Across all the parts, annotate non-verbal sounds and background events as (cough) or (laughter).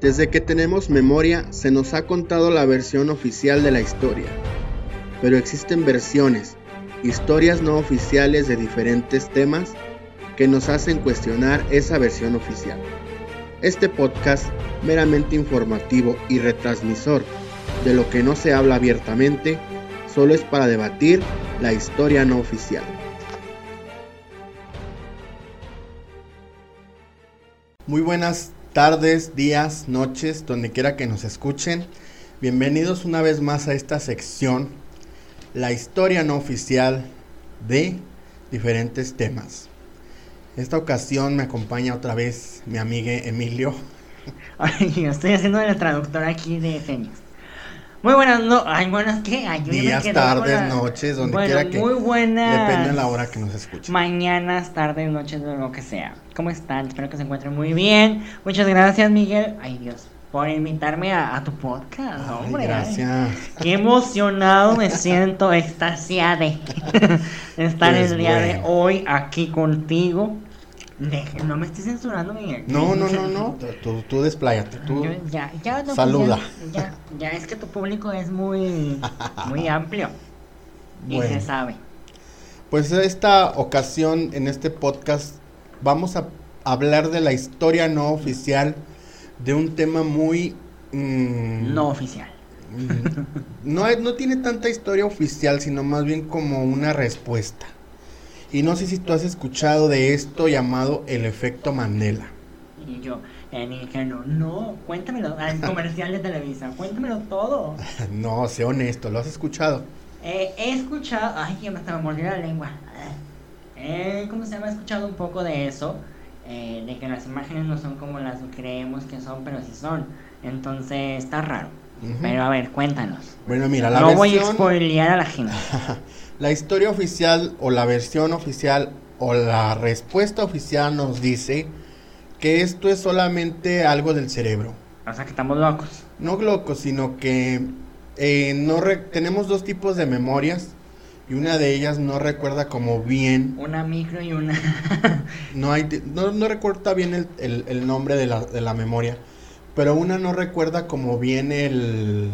Desde que tenemos memoria se nos ha contado la versión oficial de la historia, pero existen versiones, historias no oficiales de diferentes temas que nos hacen cuestionar esa versión oficial. Este podcast, meramente informativo y retransmisor de lo que no se habla abiertamente, solo es para debatir la historia no oficial. Muy buenas tardes, días, noches, donde quiera que nos escuchen. Bienvenidos una vez más a esta sección, la historia no oficial de diferentes temas. Esta ocasión me acompaña otra vez mi amiga Emilio. Estoy haciendo la traductora aquí de Fénix. Muy buenas, no, ay, buenas, ¿qué? Ay, Días, tardes, noches, donde bueno, quiera que. Muy buenas. Depende de la hora que nos escuchen. Mañanas, tardes, noches, lo que sea. ¿Cómo están? Espero que se encuentren muy bien. Muchas gracias, Miguel. Ay, Dios, por invitarme a, a tu podcast, Ay, hombre. gracias. Qué emocionado me siento, extasiada de (laughs) estar Pues el día de hoy aquí contigo. Deje- no me estés censurando, Miguel. No, no, no, no. (laughs) Tú, tú despláyate. Tú. Yo- ya, ya, no, Saluda. pues Ya, ya, ya es que tu público es muy, (laughs) muy amplio. Y Bueno. se sabe. Pues esta ocasión en este podcast vamos a hablar de la historia no oficial de un tema muy mm, No oficial. mm, no, no tiene tanta historia oficial, sino más bien como una respuesta. Y no sé si tú has escuchado de esto llamado el efecto Mandela. Y yo, en ingenuo, no, cuéntamelo. Al (laughs) comercial de Televisa, cuéntamelo todo. (laughs) No, sé honesto, ¿lo has escuchado? Eh, he escuchado, ay, ya me estaba mordiendo la lengua. Eh, ¿Cómo se llama? He escuchado un poco de eso. eh, de que las imágenes no son como las que creemos que son, pero sí son. Entonces está raro. Pero a ver, cuéntanos. Bueno, mira, la no voy a spoilear a la gente. (laughs) La historia oficial o la versión oficial o la respuesta oficial nos dice que esto es solamente algo del cerebro. O sea que estamos locos. No loco, sino que eh, no re- tenemos dos tipos de memorias y una de ellas no recuerda como bien, Una micro y una. (laughs) no, hay, no, no recuerda bien el, el- el nombre de la, de la memoria, pero una no recuerda como bien el,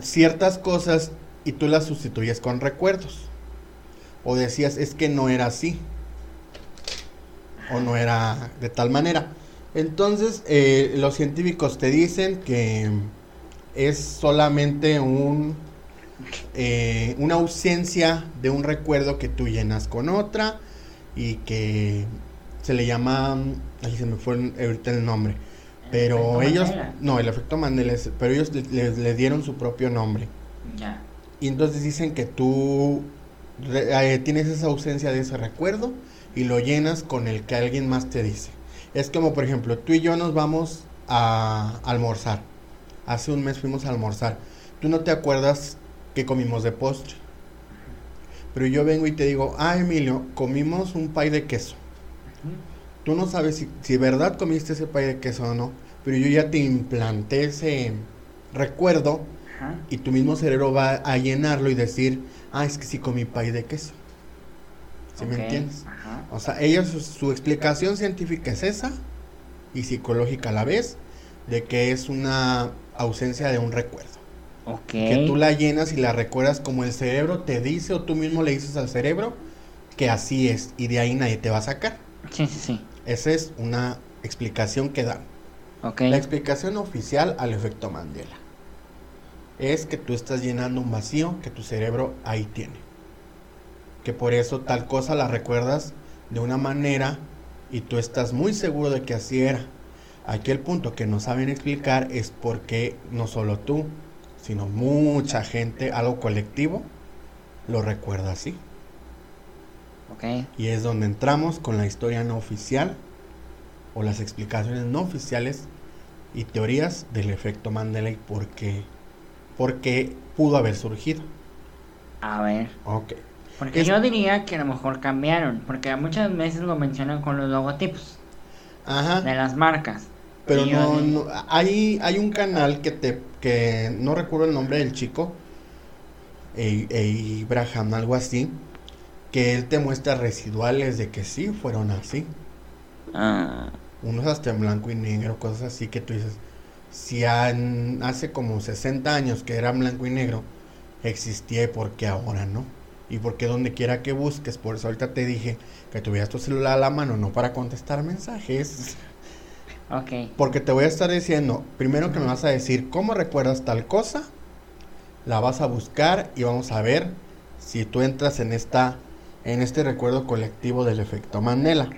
ciertas cosas y tú las sustituyes con recuerdos. O decías, es que no era así. O no era de tal manera. Entonces, eh, los científicos te dicen que es solamente un, eh, una ausencia de un recuerdo que tú llenas con otra y que se le llama, ahí se me fue ahorita el nombre, pero ellos, Mandela. no, el efecto Mandela, pero ellos le, le- le dieron su propio nombre. Ya. Y entonces dicen que tú eh, tienes esa ausencia de ese recuerdo y lo llenas con el que alguien más te dice. Es como, por ejemplo, tú y yo nos vamos a almorzar. Hace un mes fuimos a almorzar. Tú no te acuerdas que comimos de postre. Pero yo vengo y te digo, ah, Emilio, comimos un pay de queso. Tú no sabes si, si verdad comiste ese pay de queso o no. Pero yo ya te implanté ese recuerdo Ajá. y tu mismo cerebro va a llenarlo y decir, ah, es que sí comí pay de queso. ¿Sí me entiendes? Ajá. O sea, ellos, su, su explicación científica es esa y psicológica a la vez, de que es una ausencia de un recuerdo. Ok. Que tú la llenas y la recuerdas como el cerebro te dice o tú mismo le dices al cerebro que así es y de ahí nadie te va a sacar. Sí, sí, sí. Esa es una explicación que dan. Ok. La explicación oficial al efecto Mandela es que tú estás llenando un vacío que tu cerebro ahí tiene. Que por eso tal cosa la recuerdas de una manera y tú estás muy seguro de que así era. Aquí el punto que no saben explicar es porque no solo tú, sino mucha gente, algo colectivo, lo recuerda así. Ok. Y es donde entramos con la historia no oficial o las explicaciones no oficiales y teorías del efecto Mandela y por qué, por qué pudo haber surgido. A ver. Ok. Porque Es- yo diría que a lo mejor cambiaron. Porque muchas veces lo mencionan con los logotipos Ajá. de las marcas. Pero no, hay, hay un canal que te, que no recuerdo el nombre del chico, e, e Abraham, algo así, que él te muestra residuales de que sí fueron así. Ah, unos hasta en blanco y negro, cosas así que tú dices, si han- hace como 60 años que era blanco y negro, existía y por qué ahora no. Y porque donde quiera que busques, por eso ahorita te dije que tuvieras tu celular a la mano, no para contestar mensajes. (laughs) Ok. Porque te voy a estar diciendo, primero que me vas a decir cómo recuerdas tal cosa, la vas a buscar y vamos a ver si tú entras en esta en este recuerdo colectivo del efecto Mandela.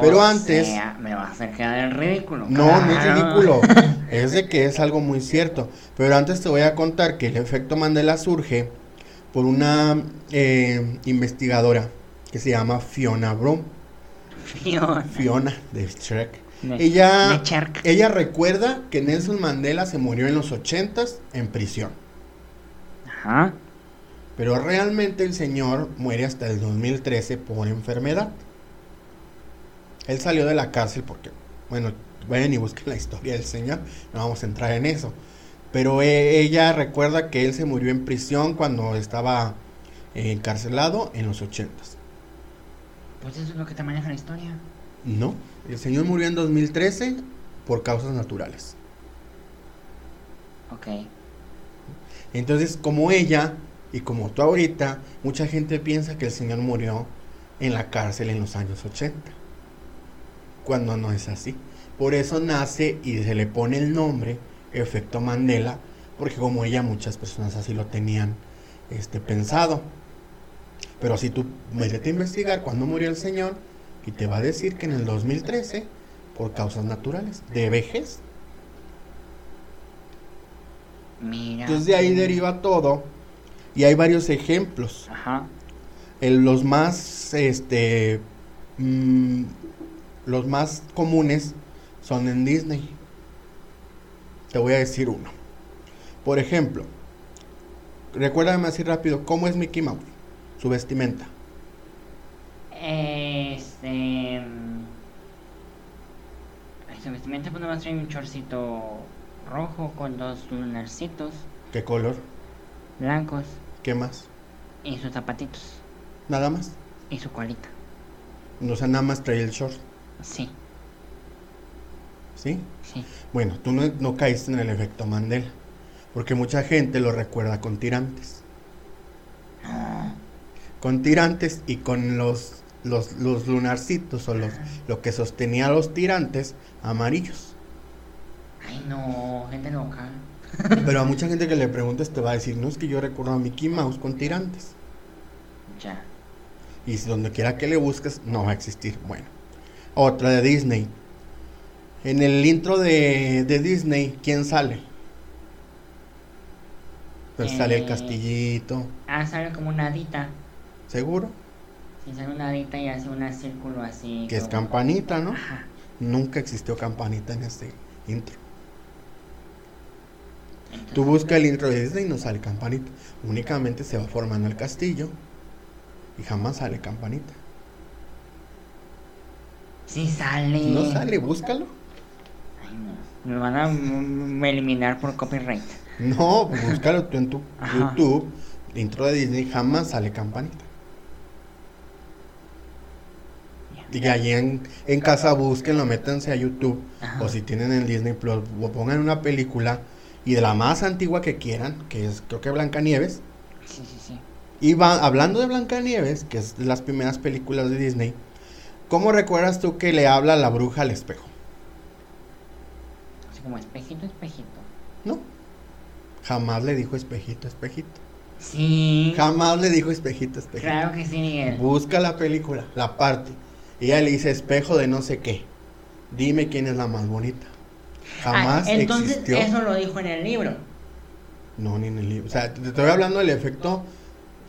Pero O antes sea, me va a quedar en ridículo. no, no es ridículo, (laughs) es de que es algo muy cierto. Pero antes te voy a contar que el efecto Mandela surge por una eh, investigadora que se llama Fiona Broom, Fiona. Fiona de Shrek. De- Ella, de ella recuerda que Nelson Mandela se murió en los 80s en prisión. Ajá. Pero realmente el señor muere hasta el 2013 por enfermedad. Él salió de la cárcel porque, bueno, vayan y busquen la historia del señor, no vamos a entrar en eso. Pero eh, ella recuerda que él se murió en prisión cuando estaba eh, encarcelado en los 80s. Pues eso es lo que te maneja la historia. No, el señor murió en 2013 por causas naturales. Ok. Entonces, como ella y como tú ahorita, mucha gente piensa que el señor murió en la cárcel en los años 80. Cuando no es así. Por eso nace y se le pone el nombre efecto Mandela, porque como ella muchas personas así lo tenían este pensado. Pero si tú métete a investigar cuándo murió el señor y te va a decir que en el 2013 por causas naturales, de vejez. Mira. Entonces de ahí deriva todo y hay varios ejemplos. Ajá. El- los más este mm, los más comunes son en Disney. Te voy a decir uno. Por ejemplo, recuérdame así rápido, ¿cómo es Mickey Mouse? Su vestimenta. Este. mm, su vestimenta pues nomás trae un chorcito rojo con dos lunarcitos ¿Qué color? blancos ¿Qué más? y sus zapatitos Nada más. y su colita. O sea, nada más trae el short, Sí, ¿sí? sí. Bueno, tú no, no caíste en el efecto Mandela, porque mucha gente lo recuerda con tirantes. Con tirantes y con los, los, los lunarcitos o los, lo que sostenía los tirantes amarillos. Ay, no, gente loca. (laughs) Pero a mucha gente que le preguntes te va a decir, no es que yo recuerdo a Mickey Mouse con tirantes. Ya. Y si donde quiera que le busques, no va a existir. Bueno, otra de Disney. En el intro de, de Disney, ¿quién sale? Pues sale el Eh. castillito, Ah, sale como una hadita. seguro, Sí, sale una hadita y hace un círculo así. que es campanita, ¿no? Ajá. Nunca existió campanita en este intro. Entonces, Tú buscas el intro de Disney y no sale campanita. Únicamente se va formando el castillo y jamás sale campanita. Sí sale. No sale, búscalo. Ay, no. Me van a eliminar por copyright. No, búscalo tú en tu Ajá. YouTube. Intro de Disney jamás sale campanita. Y allí en, en casa búsquenlo, métanse a YouTube. Ajá. O si tienen el Disney Plus, o pongan una película. Y de la más antigua que quieran, que es creo que Blancanieves. Sí, sí, sí. Y va, hablando de Blancanieves, que es de las primeras películas de Disney, ¿cómo recuerdas tú que le habla la bruja al espejo? Así como espejito, espejito. ¿No? Jamás le dijo espejito, espejito. Sí. Jamás le dijo espejito, espejito. Claro que sí, Miguel. Busca la película, la parte. Y ella le dice espejo de no sé qué. Dime quién es la más bonita. Jamás Ah, entonces, existió. eso lo dijo en el libro. No, ni en el libro. O sea, te estoy hablando del efecto.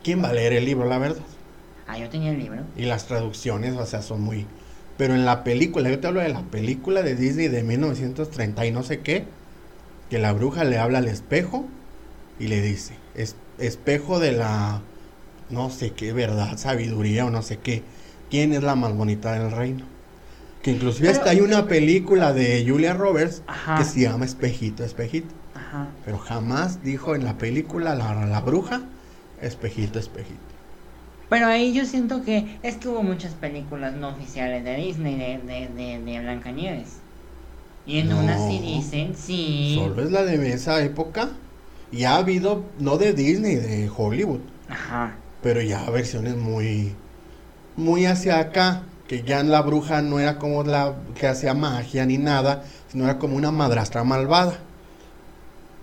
¿Quién va a leer el libro, la verdad? Ah, yo tenía el libro. Y las traducciones, o sea, son muy... Pero en la película, yo te hablo de la película de Disney de 1930 y no sé qué, que la bruja le habla al espejo y le dice, es, espejo de la, no sé qué, verdad, sabiduría o no sé qué, ¿quién es la más bonita del reino? Que inclusive Pero- hasta hay una película de Julia Roberts Ajá. que se llama Espejito, Espejito. Ajá. Pero jamás dijo en la película la, la bruja, espejito, espejito. Pero ahí yo siento que es que hubo muchas películas no oficiales de Disney de, de, de, de Blancanieves. Y en No. unas sí dicen, sí. Solo es la de esa época. Y ha habido, no de Disney, de Hollywood. Ajá. Pero ya versiones muy. Muy hacia acá. Que ya la bruja no era como la que hacía magia ni nada. Sino era como una madrastra malvada.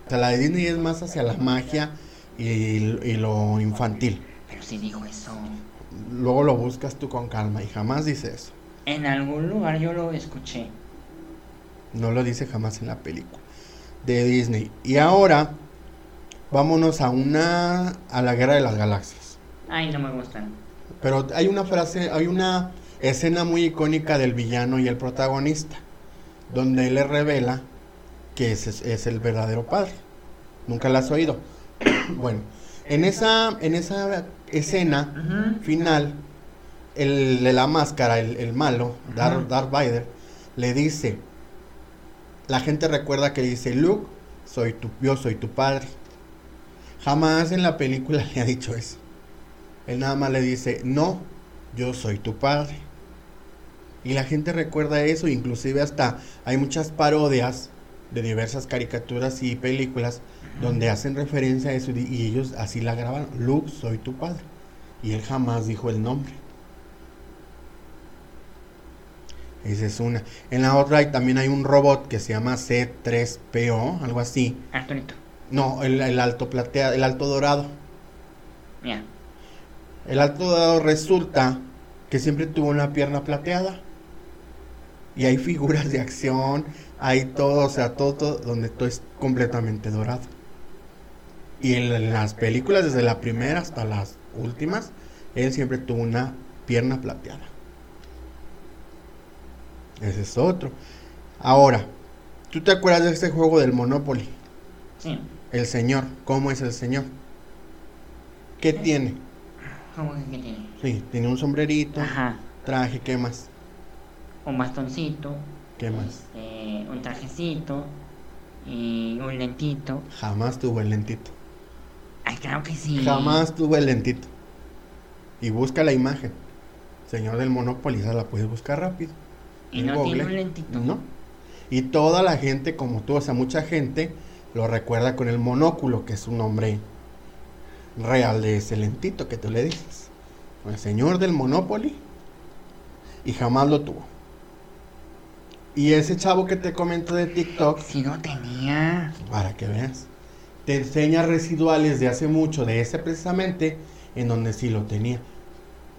O sea, la de Disney es más hacia la magia y, y lo infantil. Pero sí dijo eso. Luego lo buscas tú con calma y jamás dice eso. En algún lugar yo lo escuché. No lo dice jamás en la película de Disney. Y ahora vámonos a una a la guerra de las galaxias. Ay, no me gustan. Pero hay una frase, hay una escena muy icónica del villano y el protagonista, donde él le revela que es, es el verdadero padre. Nunca la has oído. (coughs) bueno, en esa en esa escena final, el de la máscara, el, el malo, Darth, Ajá. Darth Vader, le dice, la gente recuerda que dice, Luke, soy tu, yo soy tu padre. Jamás en la película (laughs) le ha dicho eso. Él nada más le dice, no, yo soy tu padre. Y la gente recuerda eso, inclusive hasta hay muchas parodias de diversas caricaturas y películas donde hacen referencia a eso y ellos así la graban, Luke, soy tu padre. Y él jamás dijo el nombre. Esa es una. En la otra hay, también hay un robot que se llama C3PO, algo así. Arturito. No, el, el alto plateado, el alto dorado. Mira. El alto dorado resulta que siempre tuvo una pierna plateada. Y hay figuras de acción, hay todo, o sea, todo, todo donde todo es completamente dorado. Y en, en las películas, desde la primera hasta las últimas, él siempre tuvo una pierna plateada. Ese es otro. Ahora, ¿tú te acuerdas de este juego del Monopoly? Sí. El señor, ¿cómo es el señor? ¿Qué tiene? ¿Cómo que qué tiene? Sí, tiene un sombrerito, Ajá. traje, ¿qué más? Un bastoncito. ¿Qué más? este, un trajecito. Y un lentito. Jamás tuvo el lentito. Ay, claro que sí. Jamás tuvo el lentito. Y busca la imagen. Señor del Monopoly, esa la puedes buscar rápido. Y en no Google. tiene un lentito. No. Y toda la gente, como tú, o sea, mucha gente lo recuerda con el monóculo, que es un nombre real de ese lentito que tú le dices. El señor del Monopoly. Y jamás lo tuvo. Y ese chavo que te comento de TikTok, Si no tenía. para que veas, te enseña residuales de hace mucho, de ese precisamente, en donde sí lo tenía.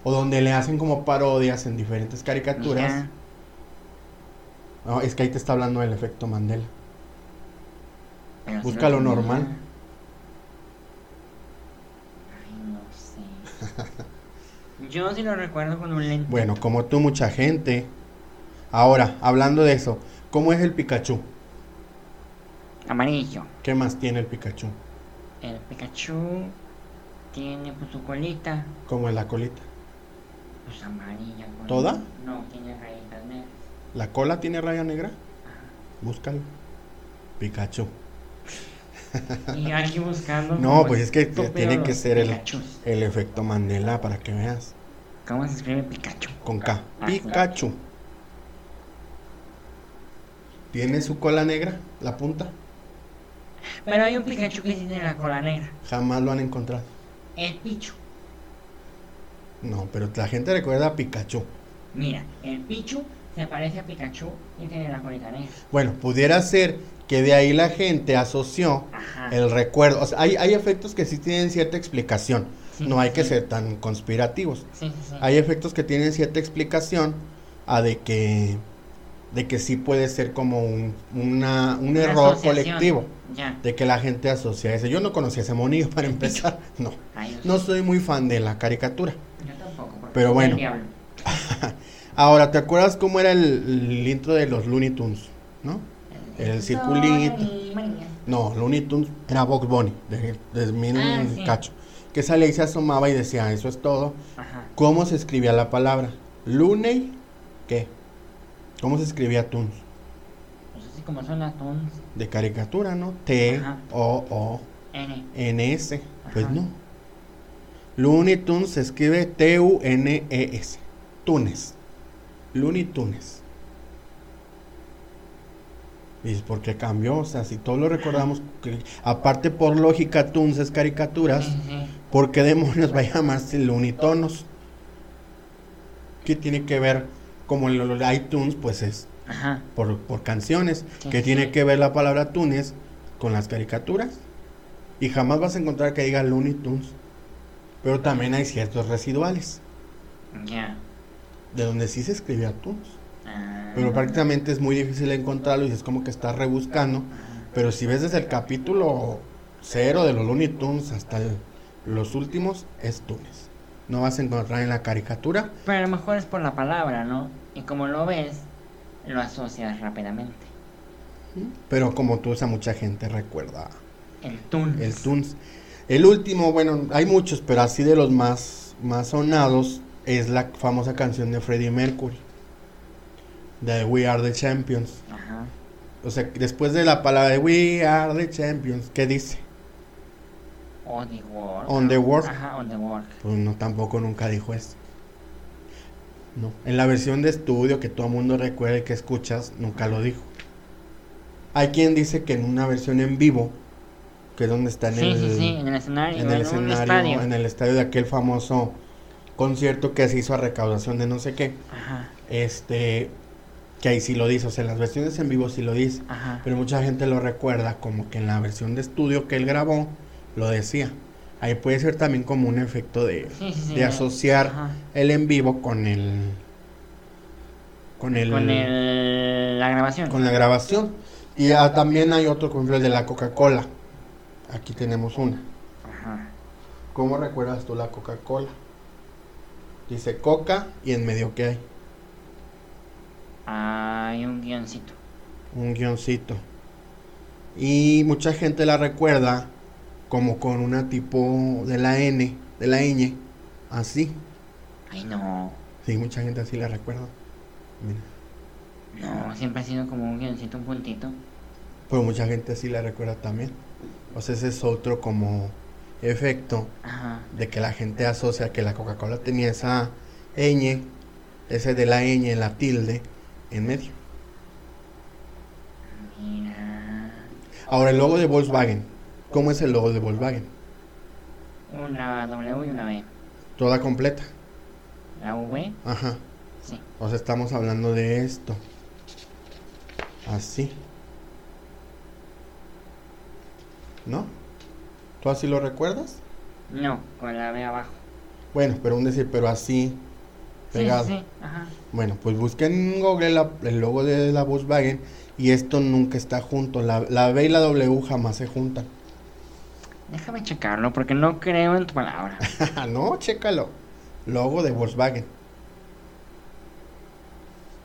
O donde le hacen como parodias en diferentes caricaturas. Mira. No, es que ahí te está hablando del efecto Mandela. pero sí Busca lo normal. Ay, no sé. (laughs) Yo sí lo recuerdo con un lente. Bueno, como tú, mucha gente. Ahora, hablando de eso, ¿cómo es el Pikachu? Amarillo. ¿Qué más tiene el Pikachu? El Pikachu tiene pues su colita. ¿Cómo es la colita? Pues amarilla. con- ¿Toda? No, tiene rayitas negras. ¿La cola tiene raya negra? Búscalo. Pikachu. Y aquí buscando. No, pues es que tiene que ser el-. El efecto Mandela, para que veas. ¿Cómo se escribe Pikachu? Con K. Ah, sí. ¿Tiene su cola negra? ¿La punta? Pero hay un Pikachu que tiene la cola negra. Jamás lo han encontrado. El Pichu. No, pero la gente recuerda a Pikachu. Mira, el Pichu se parece a Pikachu y tiene la colita negra. Bueno, pudiera ser que de ahí la gente asoció Ajá. el recuerdo. O sea, hay, hay efectos que sí tienen cierta explicación. Sí, no hay que ser tan conspirativos. Sí. Hay efectos que tienen cierta explicación a de que de que sí puede ser como un, una- un Una error colectivo. Ya. De que la gente asocia eso. Yo no conocía ese monillo para empezar. (laughs) No. Ay, No soy muy fan de la caricatura. Yo tampoco. porque Pero bueno. (laughs) Ahora, ¿te acuerdas cómo era el, el intro de los Looney Tunes? ¿No? El circulito. No, Looney Tunes era Box Bunny, de, de mil Ah, sí. cacho. Que salía y se asomaba y decía, eso es todo. Ajá. ¿Cómo se escribía la palabra? Looney, ¿qué? ¿Cómo se escribía Tunes? Pues así como son las tones. De caricatura, ¿no? T, Ajá. O, O, N. N, S. Pues no. Looney Tunes se escribe T-U-N-E-S. Tunes. Looney Tunes. ¿Y por qué cambió? O sea, si todos lo recordamos, que, aparte por lógica, Tunes es caricaturas, Sí, sí. ¿por qué demonios va a llamarse Looney Tonos? ¿Qué tiene que ver? Como el, el iTunes, pues es Ajá. por, por canciones. Sí, ¿Qué sí. tiene que ver la palabra Tunes con las caricaturas? Y jamás vas a encontrar que diga Looney Tunes. Pero también hay ciertos residuales, de donde sí se escribía Tunes. Ah. Pero prácticamente es muy difícil encontrarlo y es como que estás rebuscando. Pero si ves desde el capítulo cero de los Looney Tunes hasta el- los últimos, es Tunes. No vas a encontrar en la caricatura. Pero a lo mejor es por la palabra, ¿no? Y como lo ves, lo asocias rápidamente. Pero como tú, esa mucha gente recuerda El Tunes. el Tunes. El último, bueno, hay muchos, pero así de los más, más sonados es la famosa canción de Freddie Mercury. De We Are the Champions. Ajá. O sea, después de la palabra de We Are the Champions, ¿qué dice? On the work. On the work. Ajá, on the work. Pues no, tampoco nunca dijo eso. No. En la versión de estudio que todo el mundo recuerda y que escuchas, nunca lo dijo. Hay quien dice que en una versión en vivo, que es donde está en Sí, el, sí, sí, en el escenario. en el escenario, estadio. en el estadio de aquel famoso concierto que se hizo a recaudación de no sé qué, Ajá, este, que ahí sí lo dice, o sea, en las versiones en vivo sí lo dice, ajá. pero mucha gente lo recuerda como que en la versión de estudio que él grabó lo decía. Ahí puede ser también como un efecto de, Sí, sí, sí, de asociar ajá. el en vivo con el con el Con el, la grabación. con la grabación. Y ah, también hay otro, el de la Coca-Cola. Aquí tenemos una. Ajá. ¿Cómo recuerdas tú la Coca-Cola? Dice Coca y en medio que hay Hay un guioncito. un guioncito. Y mucha gente la recuerda como con una tipo de la N, de la ñ, así. Ay, no. Sí, mucha gente así la recuerda. Mira. No, siempre ha sido como un guioncito, un puntito. Pero mucha gente así la recuerda también. O sea, ese es otro como efecto Ajá. de que la gente asocia que la Coca-Cola tenía esa ñ, ese de la ñ, la tilde, en medio. Mira. Ahora, el logo de Volkswagen. ¿Cómo es el logo de Volkswagen? Una W y una B. Toda completa. La V, Ajá. sí. O sea, estamos hablando de esto. Así. ¿No? ¿Tú así lo recuerdas? No, con la B abajo. Bueno, pero un decir, pero así, Sí, pegado. sí, sí, ajá. Bueno, pues busquen en Google la- el logo de la Volkswagen y esto nunca está junto. La, la B y la W jamás se juntan. Déjame checarlo porque no creo en tu palabra. (laughs) no, chécalo. Logo de Volkswagen.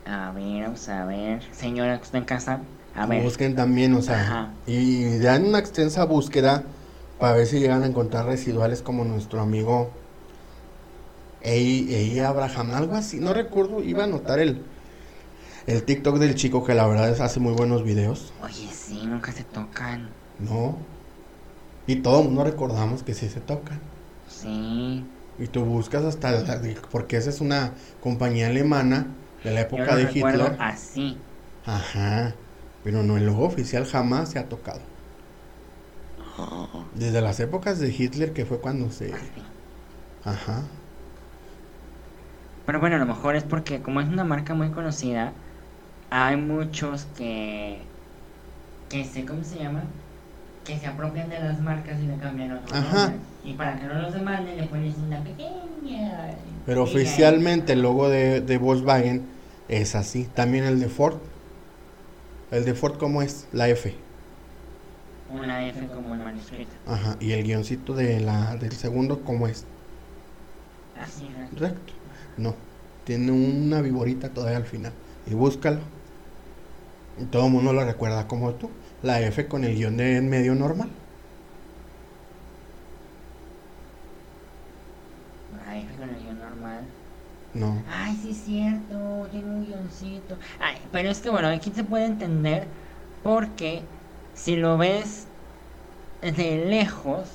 A ver, vamos a ver. Señora que está en casa. A ver. Busquen también, o sea, Ajá. y dan una extensa búsqueda para ver si llegan a encontrar residuales como nuestro amigo Ey, Ey Abraham, algo así, no recuerdo, iba a anotar el, el TikTok del chico que la verdad es, hace muy buenos videos, Oye, sí, nunca se tocan. ¿no? Y todo el mundo recordamos que sí se tocan. Sí. Y tú buscas hasta, la- porque esa es una compañía alemana de la época de Hitler. así. Ajá, pero no, el logo oficial jamás se ha tocado. Desde las épocas de Hitler, que fue cuando se... así. Ajá. Pero bueno, a lo mejor es porque como es una marca muy conocida, hay muchos que... que sé cómo se llama, que se apropian de las marcas y le cambian otro Ajá. nombre. Y para que no los demanden le pones una pequeña... Pero oficialmente el logo de, de Volkswagen es así. También el de Ford. El de Ford, ¿cómo es? La F. Una F como el manuscrito. Ajá. Y el guioncito de la, del segundo, ¿cómo es? Así, ¿no? Recto. No. Tiene una viborita todavía al final. Y búscalo. Y todo el mundo lo recuerda como tú. La F con el guion de en medio normal. Una F con el guion normal. No. Ay, sí es cierto, tiene un guioncito. Ay, pero es que bueno, aquí se puede entender porque si lo ves de lejos,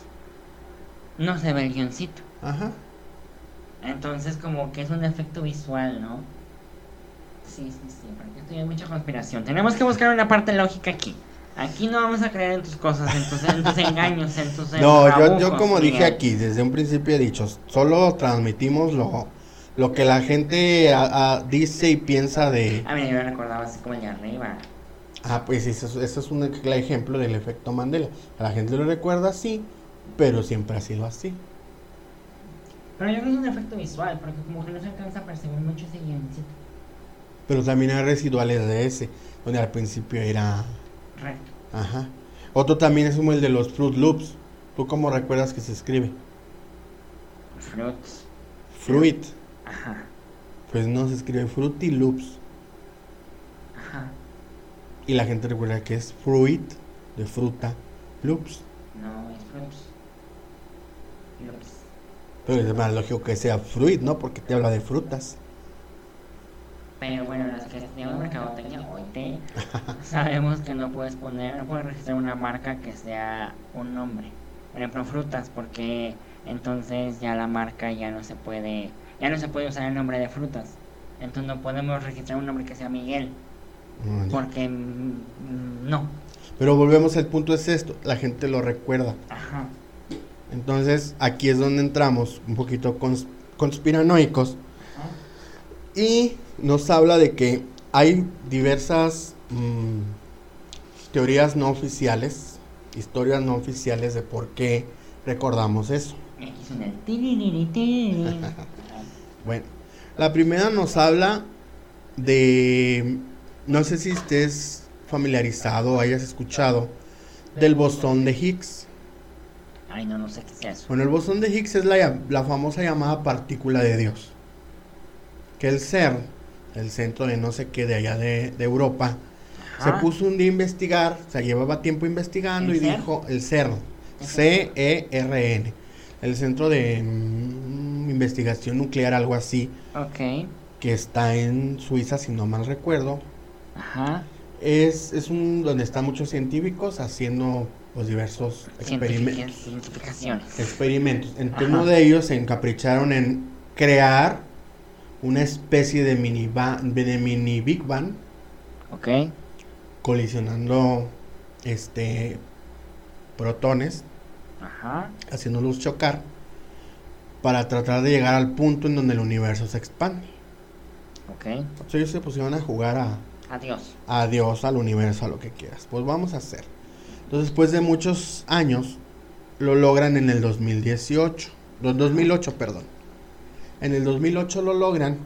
no se ve el guioncito. Ajá. Entonces como que es un efecto visual, ¿no? Sí, sí, sí, porque esto ya es mucha conspiración. Tenemos que buscar una parte lógica aquí. Aquí no vamos a creer en tus cosas, en tus, en tus engaños, en tus No, yo, yo como dije aquí, desde un principio he dicho, solo transmitimos lo, lo que la gente a- a- dice y piensa de... Ah, mira, yo recordaba así como el de arriba. Ah, pues eso, es- eso es un ej- ejemplo del efecto Mandela. A la gente lo recuerda así, pero siempre ha sido así. Pero yo creo que es un efecto visual, porque como que no se alcanza a percibir mucho ese guioncito. Pero también hay residuales de ese, donde al principio era... Recto. Ajá. Otro también es como el de los Fruit Loops. ¿Tú cómo recuerdas que se escribe? Fruits. Fruit. Ajá, Pues no, se escribe Fruity Loops. ajá. Y la gente recuerda que es Fruit, de fruta, Loops. No, es fruits. Loops. Pero es más lógico que sea Fruit, ¿no? Porque te habla de frutas. Pero bueno, las que estudiamos mercadotecnia hoy te (laughs) sabemos que no puedes poner, no puedes registrar una marca que sea un nombre. Por ejemplo, frutas, porque entonces ya la marca ya no se puede, ya no se puede usar el nombre de frutas. Entonces no podemos registrar un nombre que sea Miguel, Mm, porque mm, mm, no. Pero volvemos al punto es esto, la gente lo recuerda. Ajá. Entonces aquí es donde entramos un poquito cons- conspiranoicos ajá. y nos habla de que hay diversas mm, teorías no oficiales, historias no oficiales de por qué recordamos eso. (laughs) Bueno, la primera nos habla de, no sé si estés familiarizado o hayas escuchado, del bosón de Higgs. Ay, no, no sé qué sea eso. Bueno, el bosón de Higgs es la, la famosa llamada partícula de Dios. Que el CERN, el centro de no sé qué de allá de, de Europa, se puso un día a investigar, se llevaba tiempo investigando ¿El y CERN? dijo, el CERN, C-E-R-N, el centro de mm, investigación nuclear, algo así, Ok. que está en Suiza, si no mal recuerdo. Ajá. Es, es un donde están muchos científicos haciendo los diversos experimentos. Experimentos. Entre Ajá. uno de ellos se encapricharon en crear una especie de mini, de mini Big Bang Ok. colisionando este protones, Ajá. haciéndolos chocar para tratar de llegar al punto en donde el universo se expande. Ok. Entonces ellos se pusieron a jugar a, Adiós. a Dios, al universo, a lo que quieras. Pues vamos a hacer. Entonces, después de muchos años, lo logran en el 2018. Los 2008, perdón. En el 2008 lo logran.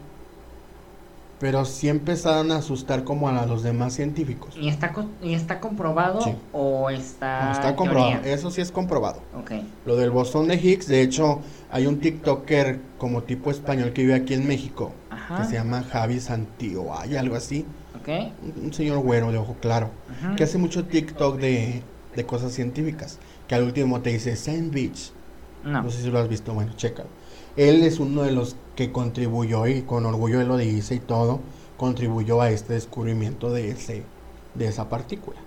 Pero sí empezaron a asustar como a los demás científicos. ¿Y está, co- y está comprobado Sí. o está, No, está comprobado. teoría? Eso sí es comprobado. Ok. Lo del bosón de Higgs, de hecho, hay un TikToker como tipo español que vive aquí en México. Ajá. Que se llama Javi Santío. Hay algo así. Ok. Un, un señor güero de ojo claro. Ajá. que hace mucho TikTok de, de cosas científicas. Que al último te dice Sandwich. No. No sé si lo has visto, bueno, chécalo. Él es uno de los que contribuyó y con orgullo él lo dice y todo, contribuyó a este descubrimiento de ese de esa partícula.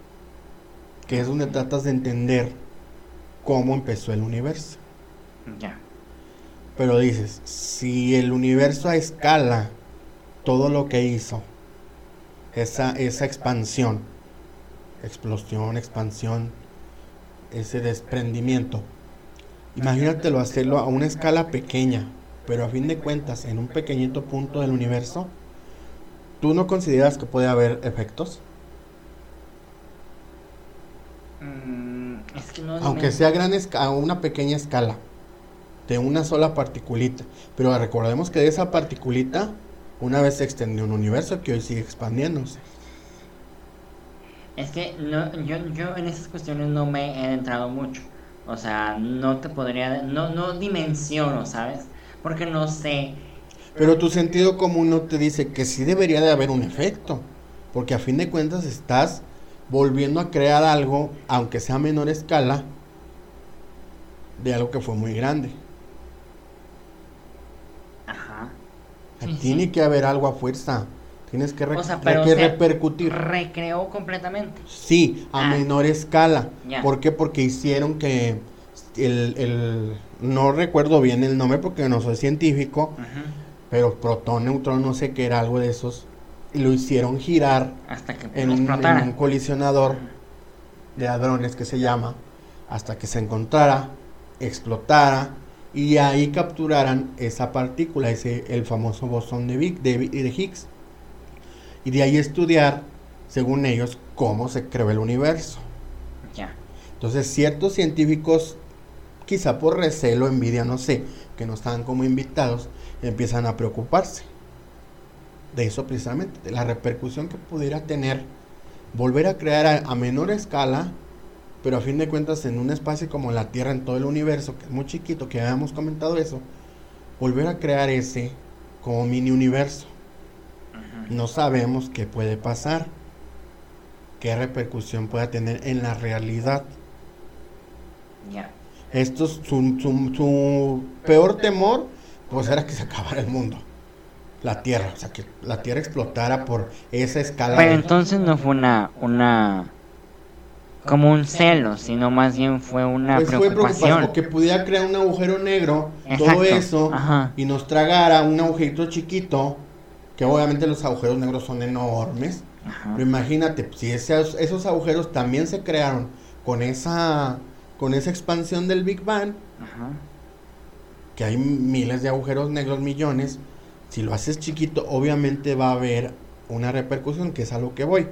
Que es donde tratas de entender cómo empezó el universo. Ya. Pero dices, si el universo a escala todo lo que hizo, esa, esa expansión, explosión, expansión, ese desprendimiento, imagínatelo hacerlo a una escala pequeña, pero a fin de cuentas, en un pequeñito punto del universo, ¿tú no consideras que puede haber efectos? Mm, es que no. Aunque me- sea a gran esca- a una pequeña escala, de una sola particulita. Pero recordemos que de esa particulita, una vez se extendió un universo que hoy sigue expandiéndose. Es que no, yo, yo en esas cuestiones no me he entrado mucho. O sea, no te podría. No, no dimensiono, ¿sabes? Porque no sé. Pero tu sentido común no te dice que sí debería de haber un efecto. Porque a fin de cuentas estás volviendo a crear algo, aunque sea a menor escala, de algo que fue muy grande. Ajá. Sí, tiene sí. que haber algo a fuerza. Tienes que, O sea, pero, que repercutir. Recreó completamente. Sí, a Ah. menor escala. Ya. ¿Por qué? Porque hicieron que el, el- no recuerdo bien el nombre porque no soy científico, Ajá. pero protón, neutrón, no sé qué era algo de esos, y lo hicieron girar Hasta que en un, en un colisionador de hadrones que se llama, hasta que se encontrara, explotara y ahí capturaran esa partícula, ese el famoso bosón de, Big- de, de Higgs. Y de ahí estudiar, según ellos, cómo se creó el universo. Ya. Entonces, ciertos científicos, quizá por recelo, envidia, no sé, que no estaban como invitados, empiezan a preocuparse de eso precisamente, de la repercusión que pudiera tener volver a crear a, a menor escala, pero a fin de cuentas en un espacio como la Tierra, en todo el universo, que es muy chiquito, que habíamos comentado eso, volver a crear ese como mini universo. No sabemos qué puede pasar, qué repercusión pueda tener en la realidad. Ya. Esto es su, su- su peor temor, pues era que se acabara el mundo. La Tierra, o sea, que la Tierra explotara por esa escala. Pero entonces no fue una, una, como un celo, sino más bien fue una pues fue preocupación, preocupación. o que pudiera crear un agujero negro, todo eso, ajá. y nos tragara un agujerito chiquito, que obviamente los agujeros negros son enormes. Ajá. Pero imagínate, si esos, esos agujeros también se crearon con esa, con esa expansión del Big Bang, Ajá. que hay miles de agujeros negros, millones, si lo haces chiquito, obviamente va a haber una repercusión, que es a lo que voy.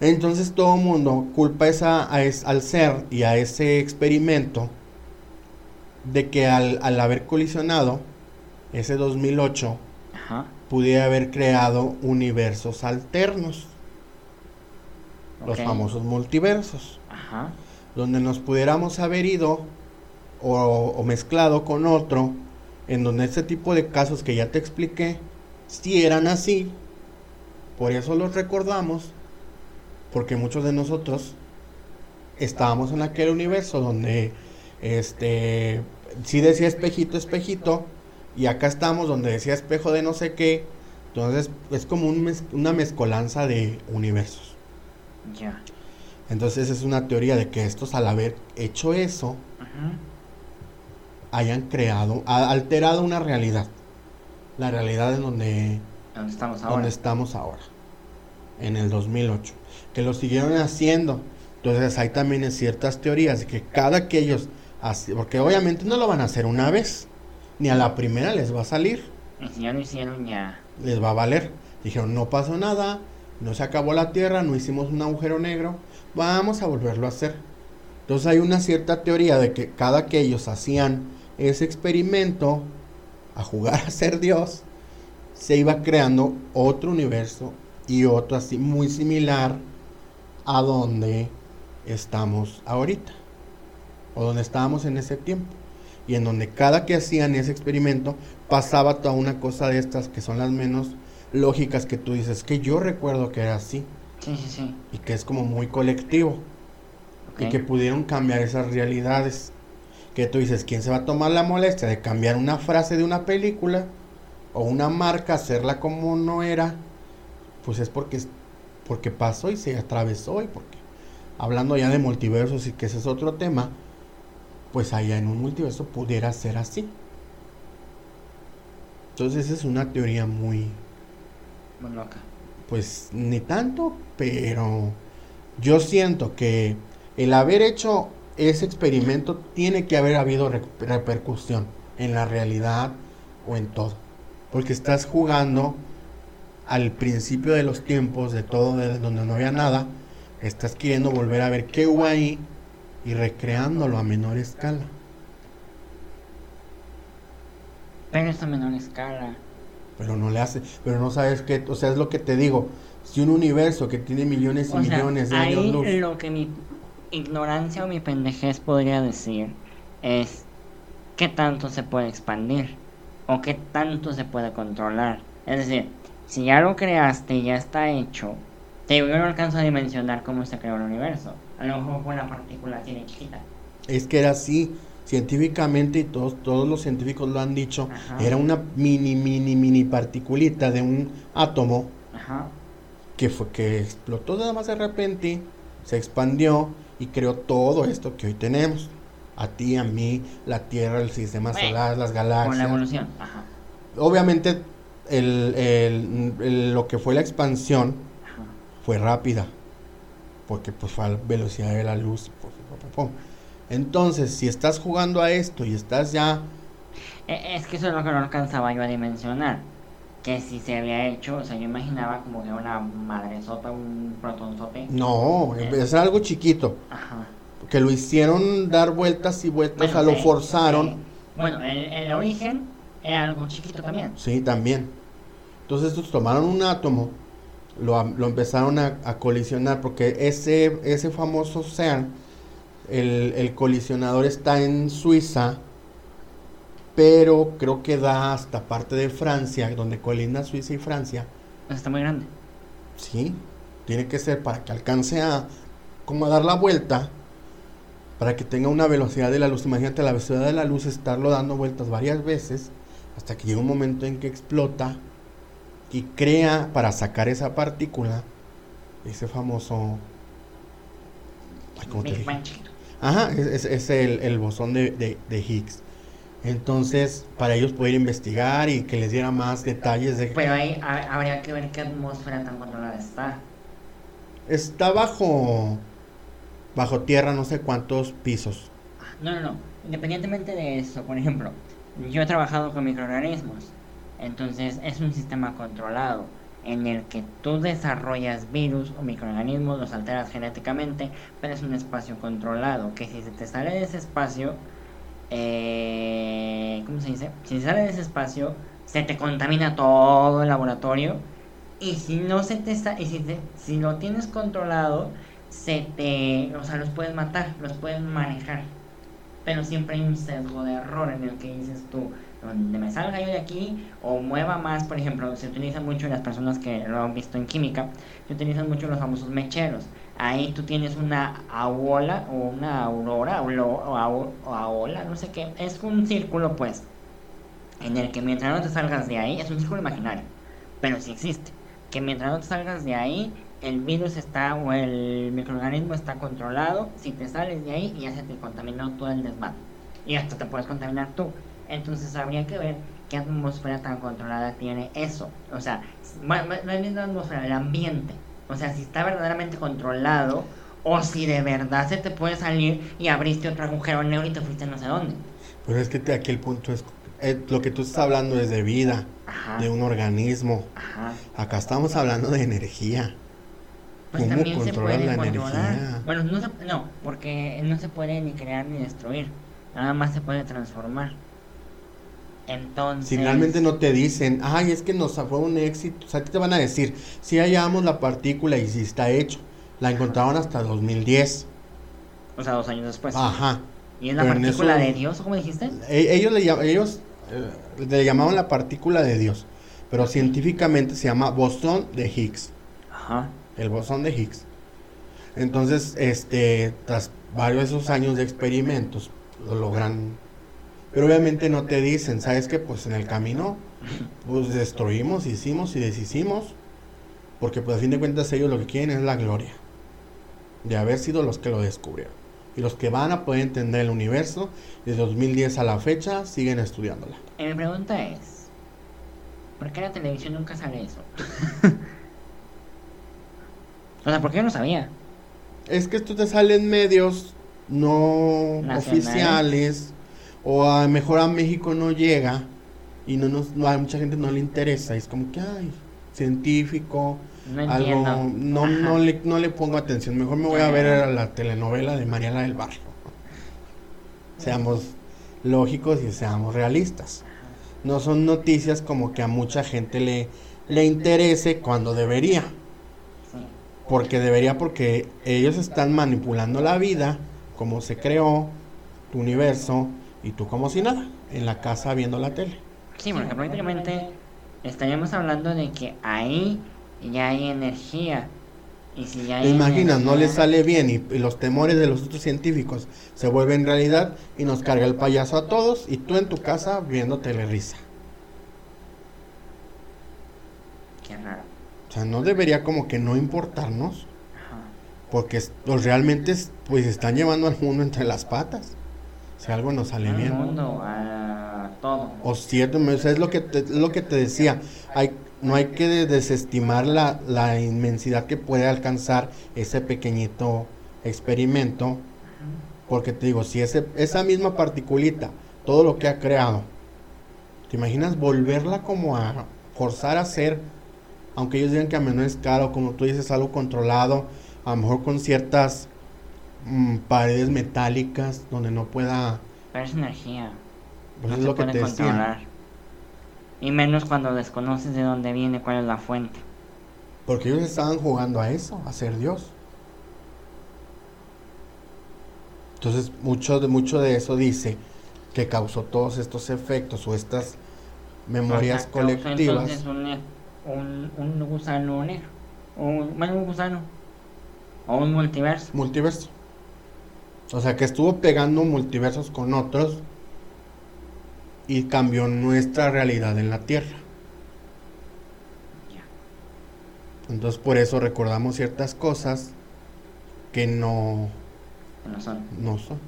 Entonces todo el mundo culpa esa, a es- al ser y a ese experimento de que al, al haber colisionado ese 2008 Ajá. Pudiera haber creado universos alternos, los famosos multiversos. Ajá. donde nos pudiéramos haber ido o, o mezclado con otro, en donde este tipo de casos que ya te expliqué, si eran así, por eso los recordamos, porque muchos de nosotros estábamos en aquel universo donde, este, sí decía espejito, espejito, y acá estamos donde decía espejo de no sé qué, entonces es como un mez- una mezcolanza de universos. Ya. Entonces es una teoría de que estos al haber hecho eso hayan creado, ha alterado una realidad. La realidad en donde, ¿Dónde estamos ahora? donde estamos ahora, en el 2008. Que lo siguieron haciendo. Entonces hay también ciertas teorías de que cada que ellos, porque obviamente no lo van a hacer una vez, ni a la primera les va a salir, Y si ya lo hicieron, ya. les va a valer. Dijeron, no pasó nada, no se acabó la Tierra, no hicimos un agujero negro, vamos a volverlo a hacer. Entonces hay una cierta teoría de que cada que ellos hacían ese experimento a jugar a ser Dios, se iba creando otro universo y otro así muy similar a donde estamos ahorita, o donde estábamos en ese tiempo, y en donde cada que hacían ese experimento pasaba toda una cosa de estas que son las menos lógicas que tú dices, que yo recuerdo que era así, Sí, sí, sí. y que es como muy colectivo, y que pudieron cambiar esas realidades. Que tú dices, ¿quién se va a tomar la molestia de cambiar una frase de una película o una marca, hacerla como no era? Pues es porque, es- porque pasó y se atravesó y porque, hablando ya de multiversos y que ese es otro tema, pues allá en un multiverso pudiera ser así. Entonces es una teoría muy, Muy loca. pues ni tanto, pero yo siento que el haber hecho ese experimento tiene que haber habido re- repercusión en la realidad o en todo. Porque estás jugando al principio de los tiempos, de todo, de donde no había nada, estás queriendo volver a ver qué hubo ahí y recreándolo a menor escala. Pero es a menor escala. Pero no le hace, pero no sabes qué, o sea, es lo que te digo. Si un universo que tiene millones y O sea, millones de años ahí luz. lo que mi ignorancia o mi pendejez podría decir es qué tanto se puede expandir o qué tanto se puede controlar. Es decir, si ya lo creaste y ya está hecho, te digo, yo no alcanzo a dimensionar cómo se creó el universo. A lo mejor fue una partícula así de chiquita. Es que era así, científicamente, y todos, todos los científicos lo han dicho, Ajá. era una mini, mini, mini particulita de un átomo Ajá. que fue que explotó nada más de repente, se expandió y creó todo esto que hoy tenemos. a ti, a mí, la Tierra, el sistema Bueno, solar, las Con la galaxias. evolución. Ajá. Obviamente, el, el- el- lo que fue la expansión Ajá. fue rápida, porque pues fue a la velocidad de la luz. Entonces, si estás jugando a esto y estás ya E- Es que eso es lo que no alcanzaba yo a dimensionar. Que si se había hecho, o sea, yo imaginaba como que una madresota, un protonzote. No, Eh. es algo chiquito. Ajá. Que lo hicieron dar vueltas y vueltas, Bueno, o sea, lo forzaron. Bueno, el, el origen era algo chiquito también. Sí, también. Entonces estos tomaron un átomo, lo, lo empezaron a, a colisionar, porque ese, ese famoso CERN, el, el colisionador está en Suiza, pero creo que da hasta parte de Francia, donde colinda Suiza y Francia. Está muy grande. Sí, tiene que ser para que alcance a como a dar la vuelta para que tenga una velocidad de la luz. Imagínate la velocidad de la luz estarlo dando vueltas varias veces hasta que llega un momento en que explota y crea para sacar esa partícula ese famoso ay, ¿cómo te dije? Ajá, es, es- es el, el bosón de, de- de Higgs. Entonces, para ellos poder investigar y que les diera más detalles de Pero ahí ha- habría que ver qué atmósfera tan controlada está. Está bajo bajo tierra no sé cuántos pisos. No, no, no. Independientemente de eso, por ejemplo, yo he trabajado con microorganismos. Entonces es un sistema controlado en el que tú desarrollas virus o microorganismos, los alteras genéticamente, pero es un espacio controlado. Que si se te sale de ese espacio, eh, ¿cómo se dice? Si se sale de ese espacio, se te contamina todo el laboratorio. Y si no se te sa- y si, te- si lo tienes controlado, se te, o sea, los puedes matar, los puedes manejar. Pero siempre hay un sesgo de error en el que dices tú, donde me salga yo de aquí o mueva más, por ejemplo, se utiliza mucho las personas que lo han visto en química, se utilizan mucho los famosos mecheros. Ahí tú tienes una auola o una aurora o, o aola, no sé qué, es un círculo pues, en el que mientras no te salgas de ahí, es un círculo imaginario, pero sí existe, que mientras no te salgas de ahí, el virus está o el microorganismo está controlado, si te sales de ahí ya se te contaminó todo el desmadre y hasta te puedes contaminar tú. Entonces habría que ver qué atmósfera tan controlada tiene eso. O sea, no es la atmósfera, el ambiente. O sea, si está verdaderamente controlado o si de verdad se te puede salir y abriste otro agujero negro y te fuiste no sé dónde. Pero es que aquí el punto es eh, lo que tú estás hablando es de vida, Ajá. de un organismo. Ajá. Acá estamos hablando de energía. Pues ¿Cómo también se puede la controlar. energía? Bueno, no, se- no, porque no se puede ni crear ni destruir. Nada más se puede transformar. Entonces. Si realmente no te dicen, ay, es que nos fue un éxito, o sea, ¿qué te van a decir? Si hallamos la partícula y si está hecho, la encontraron hasta 2010. O sea, dos años después. Ajá. ¿Y es la Pero partícula eso- de Dios, o cómo dijiste? E- ellos le, ellos, eh, le llamaban la partícula de Dios, pero científicamente se llama bosón de Higgs. Ajá. el bosón de Higgs. Entonces, este, tras varios de esos años de experimentos, lo logran. Pero obviamente no te dicen, ¿sabes qué? Pues en el camino, pues destruimos, hicimos y deshicimos. Porque pues a fin de cuentas ellos lo que quieren es la gloria. De haber sido los que lo descubrieron. Y los que van a poder entender el universo, de 2010 a la fecha, siguen estudiándola. Y mi pregunta es: ¿por qué la televisión nunca sale eso? (laughs) o sea, ¿por qué yo no sabía? Es que esto te sale en medios no Nacionales. oficiales o a mejor a México no llega y no nos no, a mucha gente no le interesa, es como que ay, científico, No algo no no le no le pongo atención, mejor me voy a ver la telenovela de Mariela del Barrio. Seamos lógicos y seamos realistas. No son noticias como que a mucha gente le le interese cuando debería. Porque debería, porque ellos están manipulando la vida, como se creó, tu universo, y tú como si nada, en la casa viendo la tele. Sí, porque prácticamente estaríamos hablando de que ahí ya hay energía. Y si ya hay ¿Te imaginas? No energía- sale bien y, y los temores de los otros científicos se vuelven realidad y nos carga el payaso a todos y tú en tu casa viendo telerisa. Qué raro. O sea, no debería como que no importarnos, Ajá. porque los realmente es- pues están llevando al mundo entre las patas. Si algo nos sale Al bien. mundo, a todo. O cierto, o sea, es lo que te, es lo que te decía. Hay, no hay que de- desestimar la, la inmensidad que puede alcanzar ese pequeñito experimento. Porque te digo, si ese, esa misma particulita, todo lo que ha creado, ¿te imaginas volverla como a forzar a hacer? Aunque ellos digan que a menor escala, o como tú dices, algo controlado, a lo mejor con ciertas mm, paredes metálicas donde no pueda. Pero es energía. Pues no es se lo que puede decía. controlar. Y menos cuando desconoces de dónde viene, cuál es la fuente. Porque ellos estaban jugando a eso, a ser Dios. Entonces, mucho de, mucho de eso dice que causó todos estos efectos o estas memorias O sea, causó colectivas. Entonces un, un, un gusano negro. Un, un gusano. O un multiverso. Multiverso. O sea, que estuvo pegando multiversos con otros y cambió nuestra realidad en la Tierra. Ya. Entonces, por eso recordamos ciertas cosas que no, no son. no son.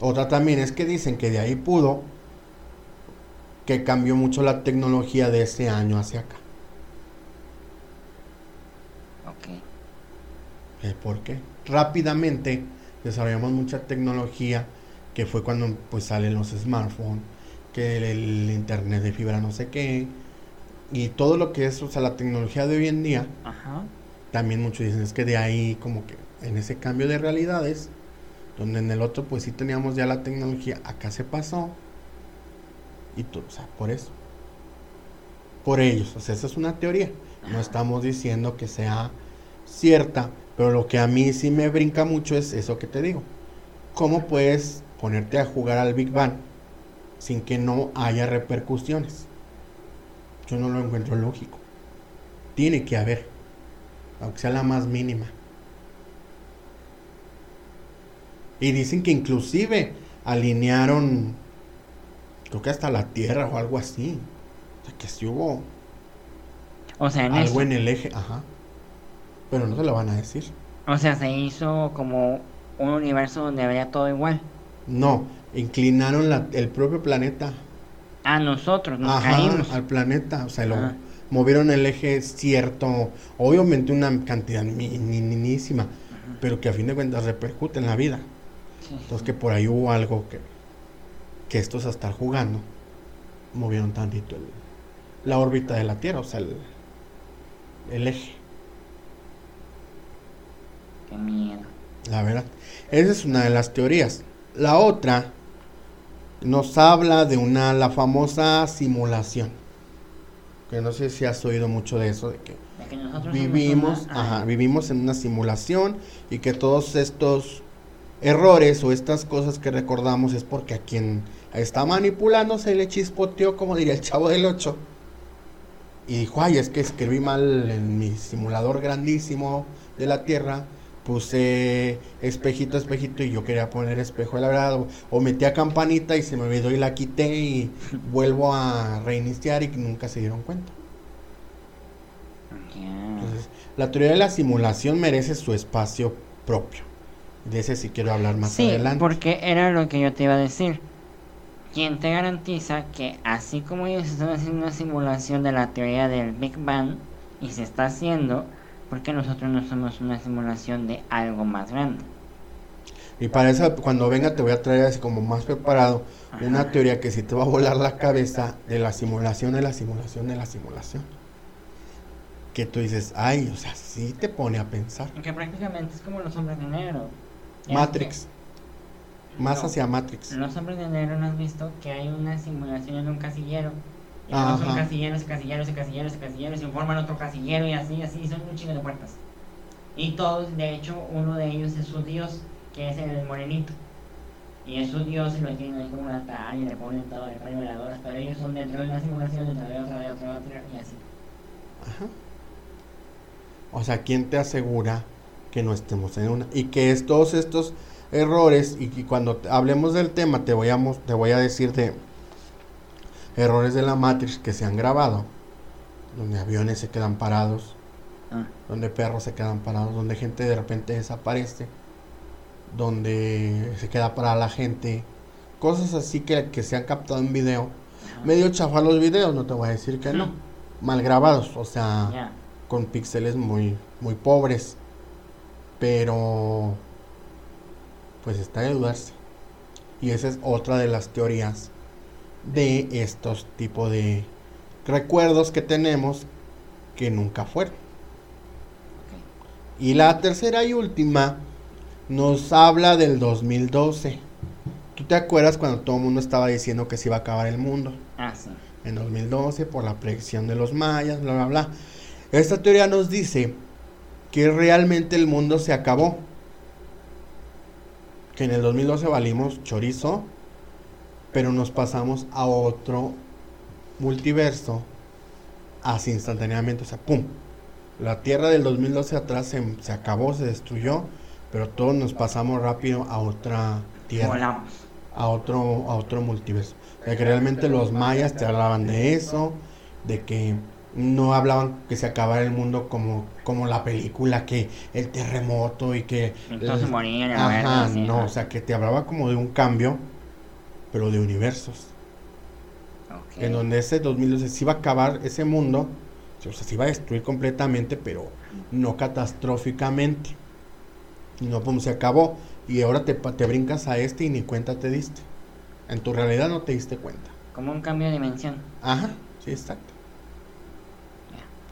Otra también es que dicen que de ahí pudo que cambió mucho la tecnología de ese año hacia acá. ¿Por qué? Rápidamente desarrollamos mucha tecnología que fue cuando pues salen los smartphones, que el, el internet de fibra no sé qué y todo lo que es, o sea, la tecnología de hoy en día, Ajá. también muchos dicen es que de ahí como que en ese cambio de realidades, donde en el otro pues sí teníamos ya la tecnología, acá se pasó y todo, o sea, por eso. Por ellos, o sea, esa es una teoría. No estamos diciendo que sea cierta, pero lo que a mí sí me brinca mucho es eso que te digo. ¿Cómo puedes ponerte a jugar al Big Bang sin que no haya repercusiones? Yo no lo encuentro lógico. Tiene que haber, aunque sea la más mínima. Y dicen que inclusive alinearon, creo que hasta la Tierra o algo así. O sea, que sí hubo O sea, en algo en el eje, ajá. Pero no se lo van a decir. O sea, se hizo como un universo donde había todo igual. No, inclinaron la- el propio planeta. A nosotros nos Ajá, caímos. al planeta. O sea, lo movieron el eje cierto, obviamente una cantidad mi- minimísima, Ujú. pero que a fin de cuentas repercute en la vida. Sí, Entonces que por ahí hubo algo que, que estos a estar jugando, movieron tantito el- la órbita de la Tierra, o sea, el, el eje. Qué miedo. La verdad. Esa es una de las teorías. La otra nos habla de una, la famosa simulación. Que no sé si has oído mucho de eso, de que De vivimos, una- ajá, vivimos en una simulación y que todos estos errores o estas cosas que recordamos es porque a quien está manipulando se le chispoteó, como diría el chavo del 8. Y dijo, ay, es que escribí mal en mi simulador grandísimo de la Tierra. Puse espejito, espejito y yo quería poner espejo la verdad. O, o metí a campanita y se me olvidó y la quité y vuelvo a reiniciar y nunca se dieron cuenta. Entonces, la teoría de la simulación merece su espacio propio. De ese sí quiero hablar más sí, adelante. porque era lo que yo te iba a decir. ¿Quién te garantiza que así como ellos están haciendo una simulación de la teoría del Big Bang y se está haciendo, porque nosotros no somos una simulación de algo más grande? Y para eso, cuando venga, te voy a traer así como más preparado Ajá. una teoría que sí te va a volar la cabeza de la simulación, de la simulación, de la simulación. Que tú dices, ay, o sea, sí te pone a pensar. Que prácticamente es como los hombres de negro. Matrix, que- más no, hacia Matrix. Los hombres de negro no has visto que hay una simulación en un casillero. Y luego son casilleros y casilleros y casilleros y casilleros y forman otro casillero y así, así, son un chingo de puertas. Y todos, de hecho, uno de ellos es su dios, que es el morenito. Y es su dios y lo tienen ahí como un altar y le ponen todo, le ponen veladoras, pero ellos son dentro de una simulación, dentro de otra, de otra, de otra, y así. Ajá. O sea, ¿quién te asegura que no estemos en una? Y que es todos estos errores, y, y cuando hablemos del tema, te voy, a, te voy a decir de errores de la Matrix que se han grabado, donde aviones se quedan parados, Ah, donde perros se quedan parados, donde gente de repente desaparece. donde se queda para la gente. Cosas así que, que se han captado en video. Medio chafa los videos, no te voy a decir que no. Mal grabados, o sea, Ya. con píxeles muy, muy pobres. Pero, pues está de dudarse. Y esa es otra de las teorías de estos tipos de recuerdos que tenemos que nunca fueron. Y la tercera y última nos habla del 2012. ¿Tú te acuerdas cuando todo el mundo estaba diciendo que se iba a acabar el mundo? Ah, sí. En 2012 por la predicción de los mayas, bla, bla, bla. Esta teoría nos dice que realmente el mundo se acabó. Que en el 2012 valimos chorizo, pero nos pasamos a otro multiverso así instantáneamente, o sea, ¡pum! La Tierra del 2012 atrás se, se acabó, se destruyó, pero todos nos pasamos rápido a otra Tierra Volamos. a otro, a otro multiverso. O sea, que realmente los mayas te hablaban de eso, de que no hablaban que se acabara el mundo como, como la película, que el terremoto y que... Entonces morían, no, o sea, que te hablaba como de un cambio, pero de universos. En donde ese 2012 se iba a acabar ese mundo, o sea, se iba a destruir completamente, pero no catastróficamente. Y no, pum, se acabó. Y ahora te, te brincas a este y ni cuenta te diste. En tu realidad no te diste cuenta. Como un cambio de dimensión. Ajá, sí, exacto.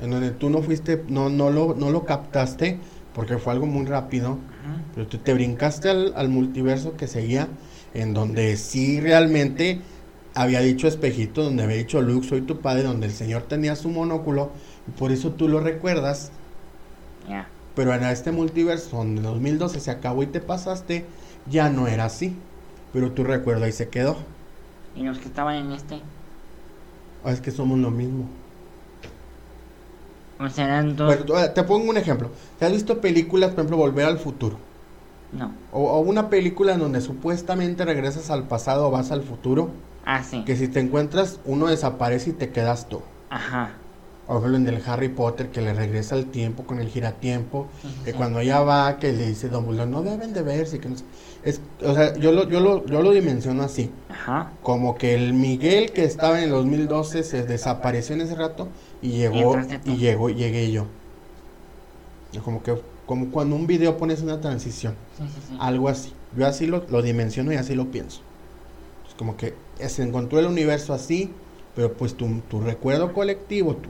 En donde tú no fuiste, no, no, lo, no lo captaste, porque fue algo muy rápido. Pero tú te brincaste al, al multiverso que seguía, en donde sí realmente había dicho espejito, donde había dicho Luke, soy tu padre, donde el señor tenía su monóculo, y por eso tú lo recuerdas. Ya. Pero en este multiverso, donde en 2012 se acabó y te pasaste, ya no era así. Pero tu recuerdo ahí se quedó. Y los que estaban en este. O es que somos lo mismo. O sea, eran dos. Te pongo un ejemplo. ¿Te has visto películas, por ejemplo, Volver al Futuro? No. O, o una película en donde supuestamente regresas al pasado o vas al futuro. Ah, sí. Que si te encuentras, uno desaparece y te quedas tú. Ajá. O ejemplo, en el Harry Potter que le regresa el tiempo con el giratiempo. Sí, Que sí. cuando ella va, que le dice Dumbledore, no deben de verse. Que no sé". es, o sea, yo lo, yo, lo, yo lo dimensiono así. Ajá. Como que el Miguel que estaba en el 2012 se desapareció en ese rato y llegó, tú. y llegó, llegué yo. Como que, como cuando un video pones una transición. Sí, sí, sí. Algo así. Yo así lo, lo dimensiono y así lo pienso. Es como que se encontró el universo así, pero pues tu, tu recuerdo colectivo, tu,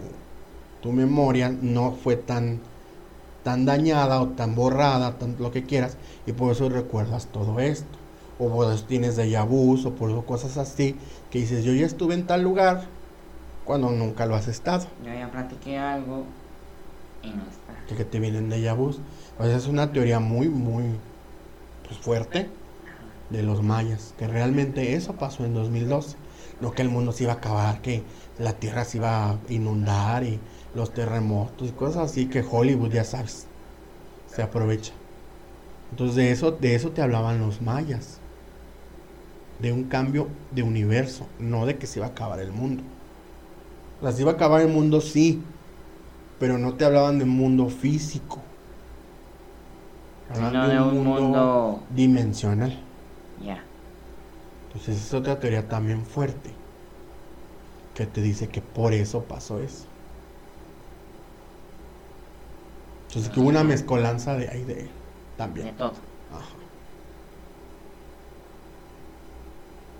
tu memoria no fue tan, tan dañada o tan borrada, tan lo que quieras, y por eso recuerdas todo esto. O por eso tienes déjà vus, o por eso cosas así, que dices, yo ya estuve en tal lugar, cuando nunca lo has estado. Yo ya platiqué algo y no está. Que, te vienen déjà vus. O es una teoría muy, muy pues, fuerte de los mayas, que realmente eso pasó en 2012. No que el mundo se iba a acabar, que la tierra se iba a inundar y los terremotos y cosas así que Hollywood, ya sabes, se aprovecha. Entonces de eso, de eso te hablaban los mayas. De un cambio de universo, no de que se iba a acabar el mundo. Se iba a acabar el mundo, sí, pero no te hablaban de un mundo físico. Hablaban Sino de un mundo. dimensional. Ya. Entonces es otra teoría también fuerte que te dice que por eso pasó eso. Entonces que hubo una mezcolanza de ahí de él De también. todo. Ajá.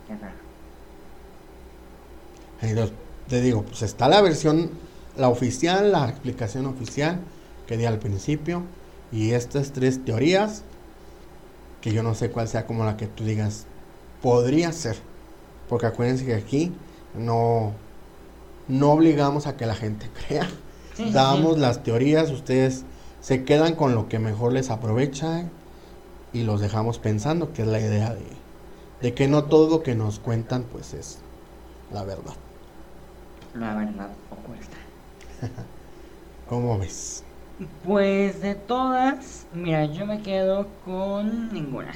Qué raro. Entonces, te digo, pues está la versión, la oficial, la explicación oficial que di al principio. Y estas tres teorías, que yo no sé cuál sea como la que tú digas, podría ser. Porque acuérdense que aquí no, no obligamos a que la gente (laughs) crea. Sí, Damos sí. las teorías, ustedes se quedan con lo que mejor les aprovecha y los dejamos pensando, que es la idea de, de que no todo lo que nos cuentan pues es la verdad. La verdad oculta. (laughs) ¿Cómo ves? Pues de todas, mira, yo me quedo con ninguna.